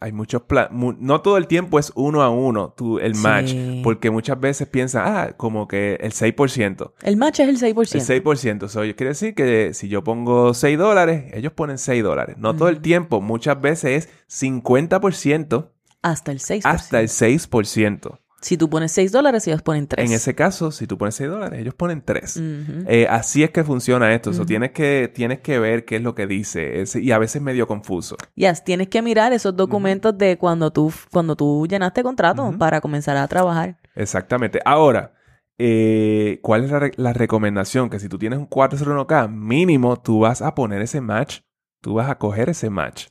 hay, muchos planes. no todo el tiempo es uno a uno tu, el match. Porque muchas veces piensan, ah, como que el 6%. El match es el 6%. El 6%. So, quiere decir que si yo pongo 6 dólares, ellos ponen 6 dólares. No todo el tiempo. Muchas veces es 50%. Hasta el 6%. Hasta el 6%. Si tú pones 6 dólares, ellos ponen 3. En ese caso, si tú pones 6 dólares, ellos ponen 3. Eh, así es que funciona esto. tienes, que, tienes que ver qué es lo que dice. y a veces medio confuso. Yes, tienes que mirar esos documentos de cuando tú, cuando tú llenaste contrato para comenzar a trabajar. Exactamente. Ahora, eh, ¿cuál es la, recomendación? Que si tú tienes un 401k, mínimo tú vas a poner ese match. Tú vas a coger ese match.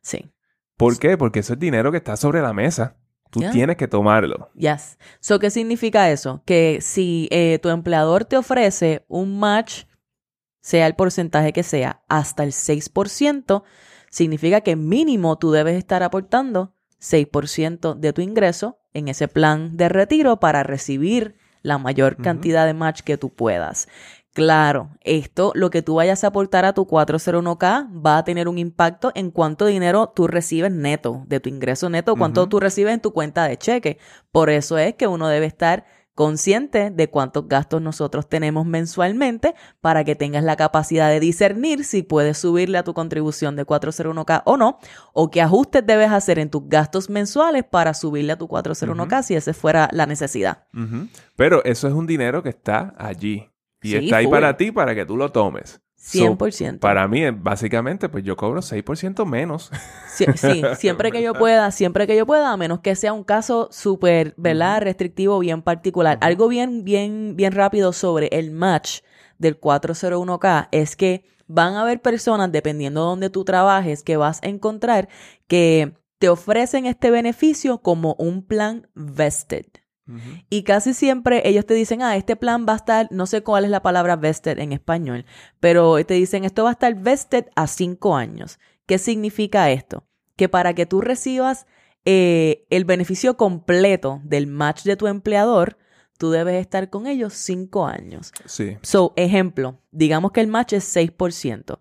Sí. ¿Por qué? Porque eso es dinero que está sobre la mesa. Tú tienes que tomarlo. Yes. So, ¿qué significa eso? Que si eh, tu empleador te ofrece un match, sea el porcentaje que sea, hasta el 6%, significa que mínimo tú debes estar aportando 6% de tu ingreso en ese plan de retiro para recibir la mayor cantidad de match que tú puedas. Claro, esto, lo que tú vayas a aportar a tu 401k va a tener un impacto en cuánto dinero tú recibes neto, de tu ingreso neto, cuánto tú recibes en tu cuenta de cheque. Por eso es que uno debe estar consciente de cuántos gastos nosotros tenemos mensualmente para que tengas la capacidad de discernir si puedes subirle a tu contribución de 401k o no, o qué ajustes debes hacer en tus gastos mensuales para subirle a tu 401k si esa fuera la necesidad. Pero eso es un dinero que está allí. Y está ahí para ti para que tú lo tomes. 100%. para mí, básicamente, pues yo cobro 6% menos. Sí, siempre que yo pueda, siempre que yo pueda, a menos que sea un caso súper, ¿verdad? Restrictivo, bien particular. Algo bien, bien, bien rápido sobre el match del 401k es que van a haber personas, dependiendo de donde tú trabajes, que vas a encontrar que te ofrecen este beneficio como un plan vested. Y casi siempre ellos te dicen, ah, este plan va a estar, no sé cuál es la palabra vested en español, pero te dicen, esto va a estar vested a cinco años. ¿Qué significa esto? Que para que tú recibas eh, el beneficio completo del match de tu empleador, tú debes estar con ellos cinco años. Sí. So, ejemplo, digamos que el match es 6%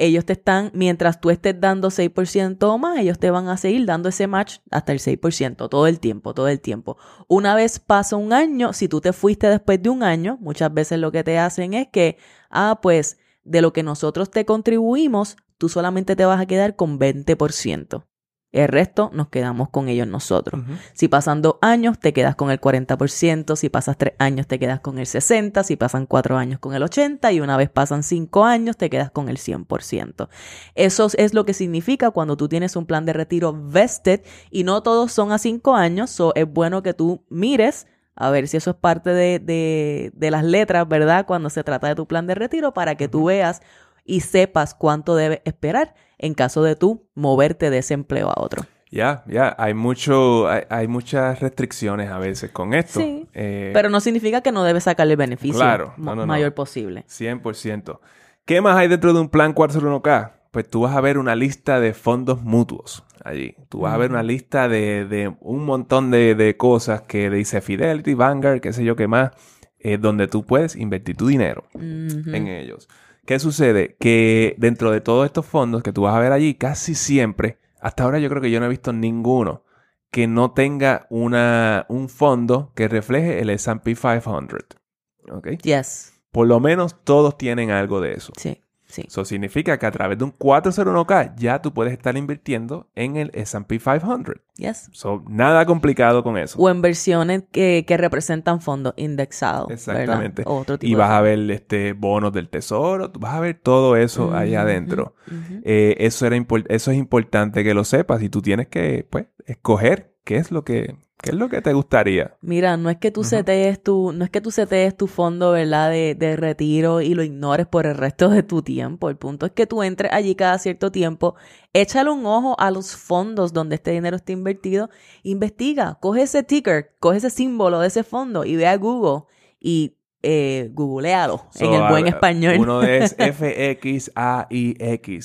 ellos te están, mientras tú estés dando 6% o más, ellos te van a seguir dando ese match hasta el 6%, todo el tiempo, todo el tiempo. Una vez pasa un año, si tú te fuiste después de un año, muchas veces lo que te hacen es que, ah, pues de lo que nosotros te contribuimos, tú solamente te vas a quedar con 20%. El resto nos quedamos con ellos nosotros. Si pasan dos años, te quedas con el 40%. Si pasas tres años, te quedas con el 60%. Si pasan cuatro años, con el 80%. Y una vez pasan cinco años, te quedas con el 100%. Eso es lo que significa cuando tú tienes un plan de retiro vested y no todos son a cinco años. So es bueno que tú mires a ver si eso es parte de, de las letras, ¿verdad? Cuando se trata de tu plan de retiro para que tú veas y sepas cuánto debes esperar en caso de tú moverte de ese empleo a otro. Ya, ya, hay mucho, hay, muchas restricciones a veces con esto. Sí, eh, pero no significa que no debes sacarle el beneficio claro, mayor posible. 100%. ¿Qué más hay dentro de un plan 401k? pues tú vas a ver una lista de fondos mutuos allí. Tú vas a ver una lista de, de un montón de, de, cosas que dice Fidelity, Vanguard, qué sé yo qué más, eh, donde tú puedes invertir tu dinero en ellos. ¿Qué sucede? Que dentro de todos estos fondos que tú vas a ver allí, casi siempre, hasta ahora yo creo que yo no he visto ninguno que no tenga una, un fondo que refleje el S&P 500. ¿Ok? Yes. Por lo menos todos tienen algo de eso. Sí. Sí. Eso significa que a través de un 401k ya tú puedes estar invirtiendo en el S&P 500. Yes. So, nada complicado con eso. O en versiones que, que representan fondos indexados. Exactamente. Otro tipo y de vas a ver este bonos del tesoro, tú vas a ver todo eso ahí Ujú, adentro. Eh, eso, era eso es importante que lo sepas y tú tienes que pues, escoger qué es lo que qué es lo que te gustaría. Mira, no es que tú setees tu, no es que tú setees tu fondo, ¿verdad? De, de retiro y lo ignores por el resto de tu tiempo. El punto es que tú entres allí cada cierto tiempo, échale un ojo a los fondos donde este dinero está invertido, investiga, coge ese ticker, coge ese símbolo de ese fondo y ve a Google y eh, googlealo en el buen español. Uno es FXAIX,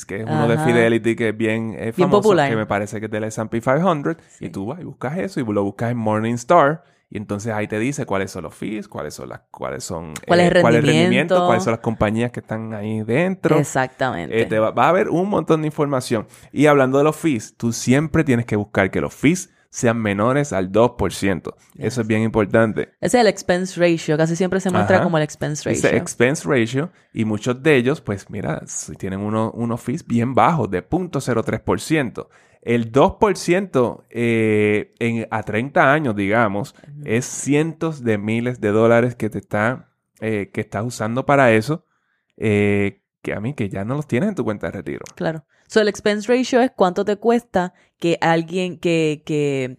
que es uno de. Fidelity que es bien, eh, Bien famoso, popular. que me parece que es del S&P 500. Sí. Y tú vas y buscas eso y lo buscas en Morningstar. Y entonces ahí te dice cuáles son los fees, cuáles son las, cuáles son, eh, ¿Cuál es el cuál rendimiento? cuáles son las compañías que están ahí dentro. Exactamente. Eh, te va, va a haber un montón de información. Y hablando de los fees, tú siempre tienes que buscar que los fees sean menores al 2%. Eso es bien importante. Ese es el expense ratio, casi siempre se muestra Ajá. como el expense Ese ratio. expense ratio y muchos de ellos, pues mira, si tienen uno- unos fees bien bajos de 0.03%. El 2% eh, en, a 30 años, digamos, es cientos de miles de dólares que te está, eh, que estás usando para eso, eh, que a mí que ya no los tienes en tu cuenta de retiro. Claro. So, el expense ratio es cuánto te cuesta que alguien que, que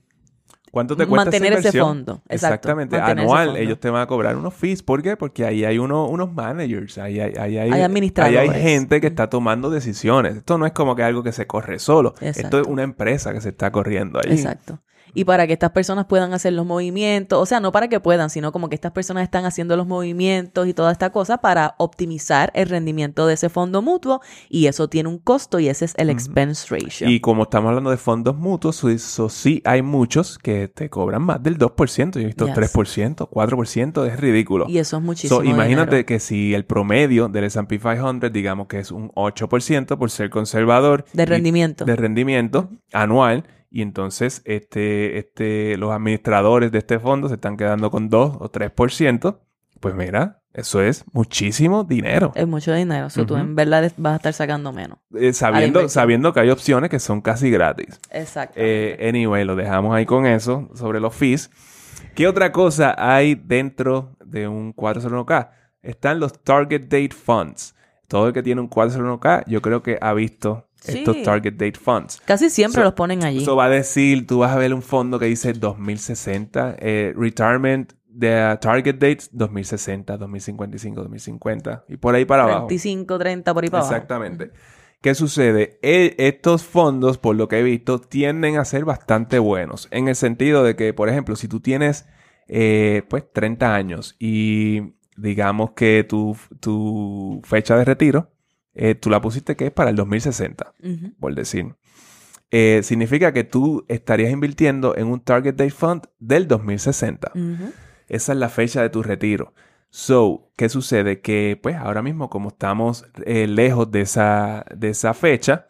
¿Cuánto te cuesta esa mantener ese fondo. Exacto, Exactamente. Anual, ellos te van a cobrar unos fees. ¿Por qué? Porque ahí hay uno, unos managers, ahí hay, ahí hay, Hay administradores. ahí hay gente que está tomando decisiones. Esto no es como que algo que se corre solo. Esto es una empresa que se está corriendo ahí. Exacto. Y para que estas personas puedan hacer los movimientos, o sea, no para que puedan, sino como que estas personas están haciendo los movimientos y toda esta cosa para optimizar el rendimiento de ese fondo mutuo y eso tiene un costo y ese es el expense ratio. Y como estamos hablando de fondos mutuos, eso sí hay muchos que te cobran más del 2%. Yo he visto Yes. 3%, 4%, es ridículo. Y eso es muchísimo. So, imagínate dinero. que si el promedio del S&P 500, digamos que es un 8% por ser conservador. De rendimiento. de rendimiento anual. Y entonces este, este, los administradores de este fondo se están quedando con 2 o 3%. Pues mira, eso es muchísimo dinero. Es mucho dinero. So, tú Ujú. en verdad vas a estar sacando menos. Eh, sabiendo, sabiendo que hay opciones que son casi gratis. Exacto. Eh, anyway, lo dejamos ahí con eso, sobre los fees. ¿Qué otra cosa hay dentro de un 401k? Están los Target Date Funds. Todo el que tiene un 401k, yo creo que ha visto Sí. estos Target Date Funds. Casi siempre so- los ponen allí. Eso va a decir, tú vas a ver un fondo que dice 2060, eh, Retirement de Target Dates 2060, 2055, 2050 y por ahí para abajo. 25, 30 por ahí para abajo. Exactamente. ¿Qué sucede? E- estos fondos, por lo que he visto, tienden a ser bastante buenos. En el sentido de que, por ejemplo, si tú tienes eh, pues 30 años y digamos que tu, tu fecha de retiro, eh, tú la pusiste que es para el 2060 Ujú. por decir. Eh, significa que tú estarías invirtiendo en un Target Date Fund del 2060. Ujú. Esa es la fecha de tu retiro. So, ¿qué sucede? Que pues ahora mismo como estamos eh, lejos de esa, de esa fecha,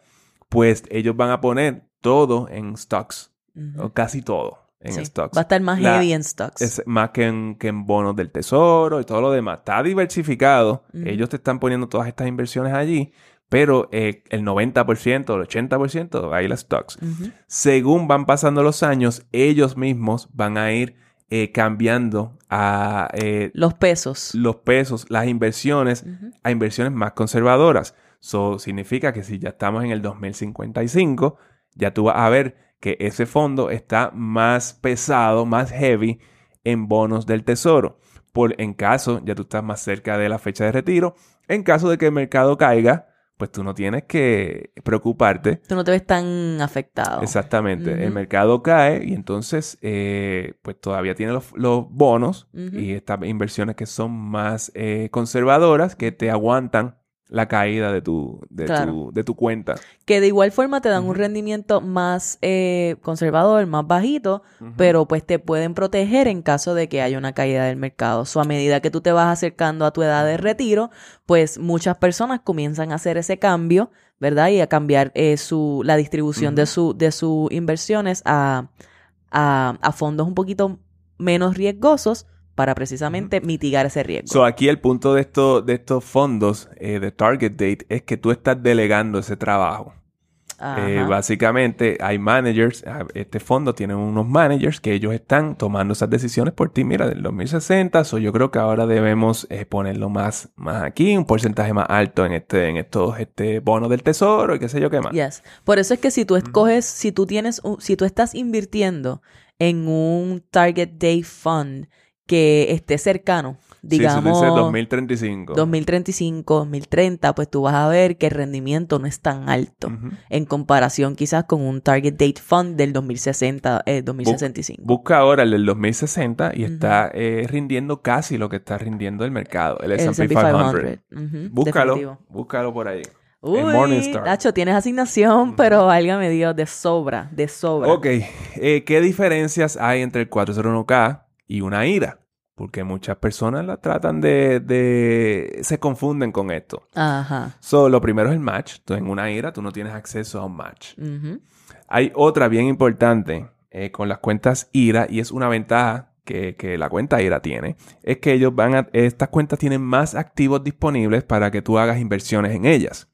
pues ellos van a poner todo en stocks, Ujú. o casi todo en Sí. stocks. Va a estar más La- heavy en stocks. Es más que en, que en bonos del tesoro y todo lo demás. Está diversificado. Ellos te están poniendo todas estas inversiones allí, pero eh, el 90%, el 80% va a ir a stocks. Según van pasando los años, ellos mismos van a ir eh, cambiando a eh, Los pesos. los pesos, las inversiones, a inversiones más conservadoras. Eso significa que si ya estamos en el 2055, ya tú vas a ver que ese fondo está más pesado, más heavy en bonos del tesoro. Por, en caso, ya tú estás más cerca de la fecha de retiro, en caso de que el mercado caiga, pues tú no tienes que preocuparte. Tú no te ves tan afectado. Exactamente, el mercado cae y entonces eh, pues todavía tiene los, los bonos y estas inversiones que son más eh, conservadoras, que te aguantan la caída de tu, de, Claro. tu, de tu cuenta. Que de igual forma te dan un rendimiento más eh, conservador, más bajito, pero pues te pueden proteger en caso de que haya una caída del mercado. So, a medida que tú te vas acercando a tu edad de retiro, pues muchas personas comienzan a hacer ese cambio, ¿verdad? Y a cambiar eh, su, la distribución de, su, de sus inversiones a, a, a fondos un poquito menos riesgosos para precisamente mitigar ese riesgo. So, aquí el punto de, esto, de estos fondos eh, de Target Date es que tú estás delegando ese trabajo. Eh, básicamente hay managers, ah, este fondo tiene unos managers que ellos están tomando esas decisiones por ti. Mira, del 2060, so yo creo que ahora debemos eh, ponerlo más, más aquí, un porcentaje más alto en este, en estos este bonos del tesoro y qué sé yo qué más. Yes. Por eso es que si tú escoges, si tú tienes, un- si tú estás invirtiendo en un Target Day Fund que esté cercano, Sí, digamos dices 2035. 2035, 2030, pues tú vas a ver que el rendimiento no es tan alto en comparación quizás con un Target Date Fund del 2060, eh, 2065. Busca ahora el del 2060 y está eh, rindiendo casi lo que está rindiendo el mercado, el El S&P S&P 500. 500. Ujú, Búscalo, definitivo. búscalo por ahí. Uy, Morningstar. Nacho, tienes asignación, pero válgame Dios, de sobra, de sobra. Ok, eh, ¿qué diferencias hay entre el 401k y una IRA? Porque muchas personas la tratan de, de... se confunden con esto. Ajá. So, lo primero es el match. Tú en una IRA tú no tienes acceso a un match. Hay otra bien importante eh, con las cuentas IRA y es una ventaja que, que la cuenta IRA tiene. Es que ellos van a... Estas cuentas tienen más activos disponibles para que tú hagas inversiones en ellas.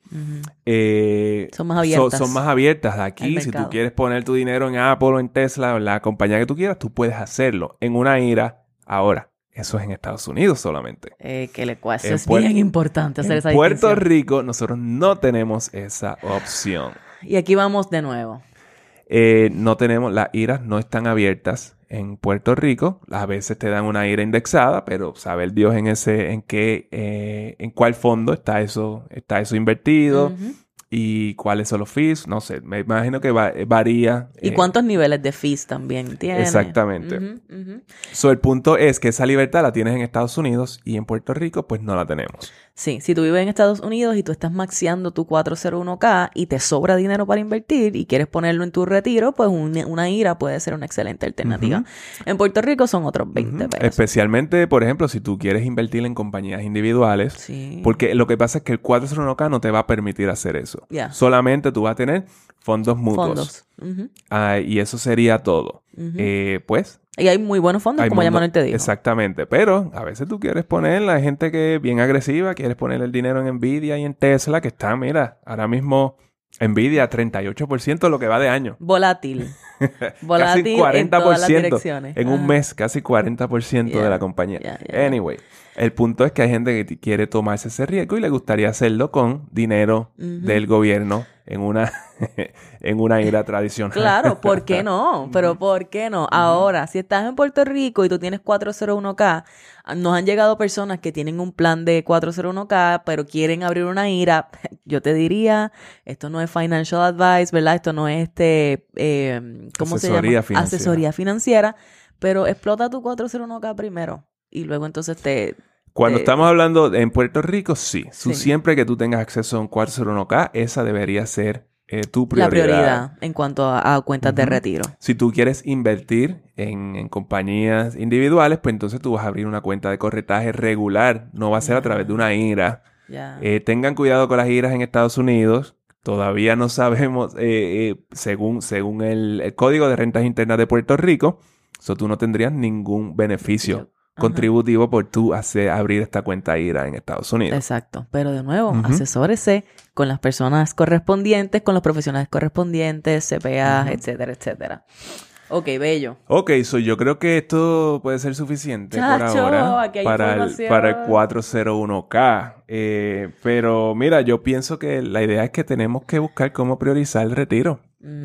Eh, Son más abiertas. Son, más abiertas. Aquí, si tú quieres poner tu dinero en Apple o en Tesla o la compañía que tú quieras, tú puedes hacerlo. En una IRA, ahora, eso es en Estados Unidos solamente. Eh, que le cuesta. Es bien importante hacer En esa Puerto distinción. Rico, nosotros no tenemos esa opción. Y aquí vamos de nuevo. Eh, no tenemos, las IRAs no están abiertas en Puerto Rico. A veces te dan una IRA indexada, pero sabe el Dios en ese, en qué, eh, en cuál fondo está eso, está eso invertido y cuáles son los fees. No sé, me imagino que va- varía. ¿Y eh, cuántos niveles de fees también tiene? Exactamente. Ujú. So, el punto es que esa libertad la tienes en Estados Unidos y en Puerto Rico, pues no la tenemos. Sí, si tú vives en Estados Unidos y tú estás maxeando tu 401k y te sobra dinero para invertir y quieres ponerlo en tu retiro, pues un- una IRA puede ser una excelente alternativa. En Puerto Rico son otros 20 Ujú. pesos. Especialmente, por ejemplo, si tú quieres invertir en compañías individuales. Sí. Porque lo que pasa es que el 401k no te va a permitir hacer eso. Solamente tú vas a tener fondos mutuos. fondos. Ah, y eso sería todo. Eh, pues. Y hay muy buenos fondos, hay como ya mundo- Manuel te dijo. Exactamente. Pero a veces tú quieres poner la gente que es bien agresiva, quieres poner el dinero en Nvidia y en Tesla, que está, mira, ahora mismo Nvidia 38% lo que va de año. Volátil. Volátil casi en 40% todas las direcciones. en un mes, casi 40% Yeah, de la compañía. yeah, yeah, yeah. Anyway, el punto es que hay gente que quiere tomarse ese riesgo y le gustaría hacerlo con dinero del gobierno en una en una ira tradicional. Claro, ¿por qué no? Pero ¿por qué no? Ahora, si estás en Puerto Rico y tú tienes 401k, nos han llegado personas que tienen un plan de 401k, pero quieren abrir una IRA. Yo te diría, esto no es financial advice, ¿verdad? Esto no es este, eh, ¿cómo se llama? financiera. Asesoría financiera, pero explota tu 401k primero y luego entonces te... Cuando estamos hablando de- en Puerto Rico, sí. Sí. siempre que tú tengas acceso a un 401k, esa debería ser eh, tu La prioridad. prioridad en cuanto a, a cuentas de retiro. Si tú quieres invertir en, en compañías individuales, pues entonces tú vas a abrir una cuenta de corretaje regular. No va a ser a través de una IRA. Eh, tengan cuidado con las IRAs en Estados Unidos. Todavía no sabemos, eh, según, según el, el Código de Rentas Internas de Puerto Rico, so tú no tendrías ningún beneficio. Contributivo por tú hacer, abrir esta cuenta IRA en Estados Unidos. Exacto, pero de nuevo, Ujú. asesórese con las personas correspondientes, con los profesionales correspondientes, CPA, etcétera, etcétera. Ok, bello. Ok, so yo creo que esto puede ser suficiente por ahora para el, para el 401k. Eh, pero mira, yo pienso que la idea es que tenemos que buscar cómo priorizar el retiro.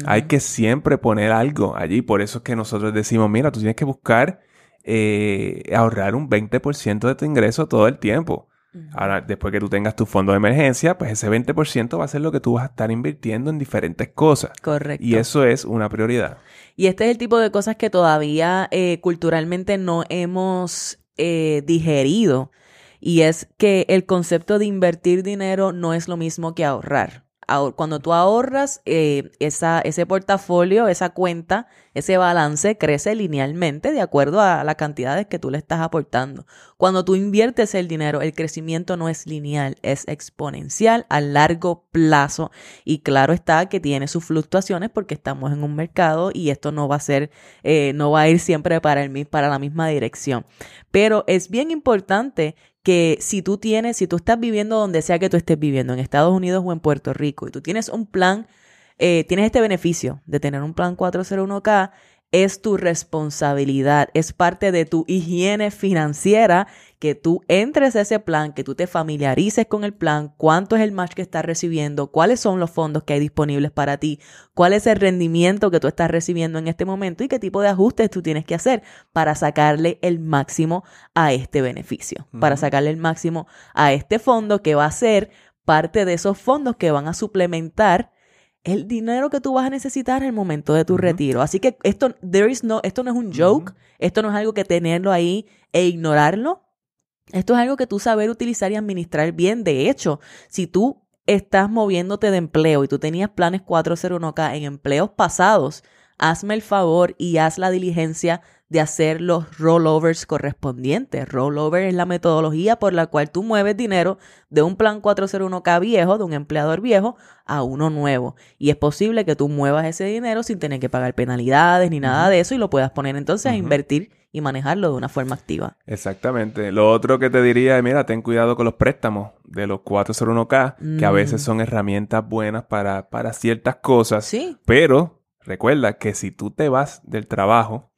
Hay que siempre poner algo allí. Por eso es que nosotros decimos, mira, tú tienes que buscar eh, ahorrar un 20% de tu ingreso todo el tiempo. Ahora, después que tú tengas tu fondo de emergencia, pues ese 20% va a ser lo que tú vas a estar invirtiendo en diferentes cosas. Correcto. Y eso es una prioridad. Y este es el tipo de cosas que todavía eh, culturalmente no hemos eh, digerido. Y es que el concepto de invertir dinero no es lo mismo que ahorrar cuando tú ahorras, eh, ese portafolio, esa cuenta, ese balance crece linealmente de acuerdo a las cantidades que tú le estás aportando. Cuando tú inviertes el dinero, el crecimiento no es lineal, es exponencial a largo plazo. Y claro está que tiene sus fluctuaciones porque estamos en un mercado y esto no va a ser, eh, no va a ir siempre para, el, para la misma dirección. Pero es bien importante que si tú tienes, si tú estás viviendo donde sea que tú estés viviendo, en Estados Unidos o en Puerto Rico, y tú tienes un plan, eh, tienes este beneficio de tener un plan 401k, es tu responsabilidad, es parte de tu higiene financiera que tú entres a ese plan, que tú te familiarices con el plan, cuánto es el match que estás recibiendo, cuáles son los fondos que hay disponibles para ti, cuál es el rendimiento que tú estás recibiendo en este momento y qué tipo de ajustes tú tienes que hacer para sacarle el máximo a este beneficio, para sacarle el máximo a este fondo que va a ser parte de esos fondos que van a suplementar el dinero que tú vas a necesitar en el momento de tu retiro. Así que esto, there is no, esto no es un joke, esto no es algo que tenerlo ahí e ignorarlo. Esto es algo que tú saber utilizar y administrar bien. De hecho, si tú estás moviéndote de empleo y tú tenías planes 401k en empleos pasados, hazme el favor y haz la diligencia de hacer los rollovers correspondientes. Rollover es la metodología por la cual tú mueves dinero de un plan 401k viejo, de un empleador viejo, a uno nuevo. Y es posible que tú muevas ese dinero sin tener que pagar penalidades ni nada de eso y lo puedas poner entonces a invertir y manejarlo de una forma activa. Exactamente. Lo otro que te diría es, mira, ten cuidado con los préstamos de los 401k, que a veces mm. son herramientas buenas para, para ciertas cosas. Sí. Pero recuerda que si tú te vas del trabajo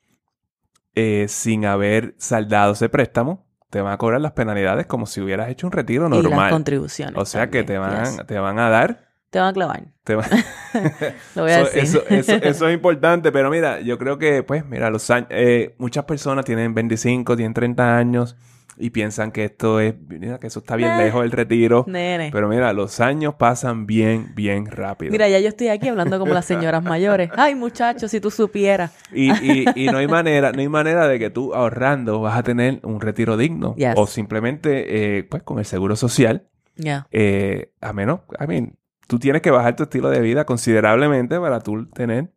eh, sin haber saldado ese préstamo, te van a cobrar las penalidades como si hubieras hecho un retiro normal. Y las contribuciones. O sea que te van, te van a dar. Te van a clavar. Lo voy a decir. Eso, eso, es importante, pero mira, yo creo que, pues, mira, los años, eh, muchas personas tienen 25, tienen 30 años y piensan que esto es, mira, que eso está bien lejos del retiro. Nene. Pero mira, los años pasan bien, bien rápido. Mira, ya yo estoy aquí hablando como las señoras mayores. Ay, muchachos, si tú supieras. Y, y, no hay manera, no hay manera de que tú ahorrando vas a tener un retiro digno. O simplemente, eh, pues, con el seguro social. Ya. Eh, a menos, I mean, tú tienes que bajar tu estilo de vida considerablemente para tú tener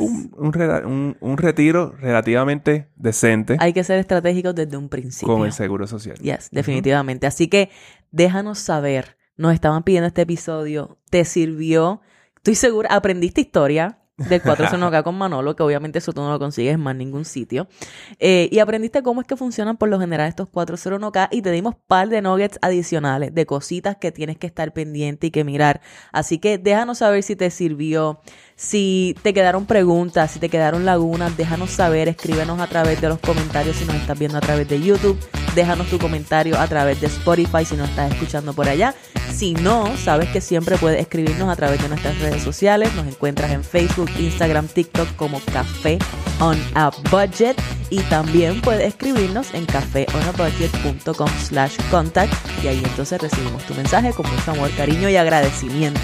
un, un, retiro relativamente decente. Hay que ser estratégicos desde un principio. Con el seguro social. Yes, definitivamente. Así que déjanos saber. Nos estaban pidiendo este episodio. ¿Te sirvió? Estoy segura. ¿Aprendiste historia? Del 401k con Manolo, que obviamente eso tú no lo consigues en más ningún sitio. Eh, y aprendiste cómo es que funcionan por lo general estos 401k y te dimos par de nuggets adicionales de cositas que tienes que estar pendiente y que mirar. Así que déjanos saber si te sirvió, si te quedaron preguntas, si te quedaron lagunas, déjanos saber, escríbenos a través de los comentarios si nos estás viendo a través de YouTube, déjanos tu comentario a través de Spotify si nos estás escuchando por allá. Si no, sabes que siempre puedes escribirnos a través de nuestras redes sociales, nos encuentras en Facebook, Instagram, TikTok como Café on a Budget y también puedes escribirnos en cafeonabudget.com slash contact y ahí entonces recibimos tu mensaje con mucho amor, cariño y agradecimiento.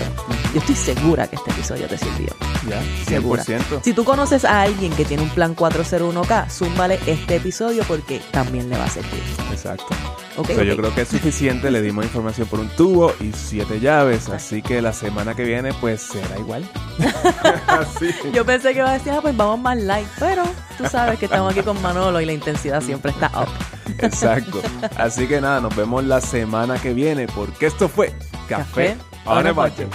Yo estoy segura que este episodio te sirvió. Ya, 100%. Si tú conoces a alguien que tiene un plan 401k, zúmbale este episodio porque también le va a servir. Exacto. Okay, Yo creo que es suficiente, le dimos información por un tubo y siete llaves, así que la semana que viene pues será igual. Yo pensé que iba a decir, ah, pues vamos más light, pero tú sabes que estamos aquí con Manolo y la intensidad siempre está up. Exacto. Así que nada, nos vemos la semana que viene porque esto fue Café, on a budget.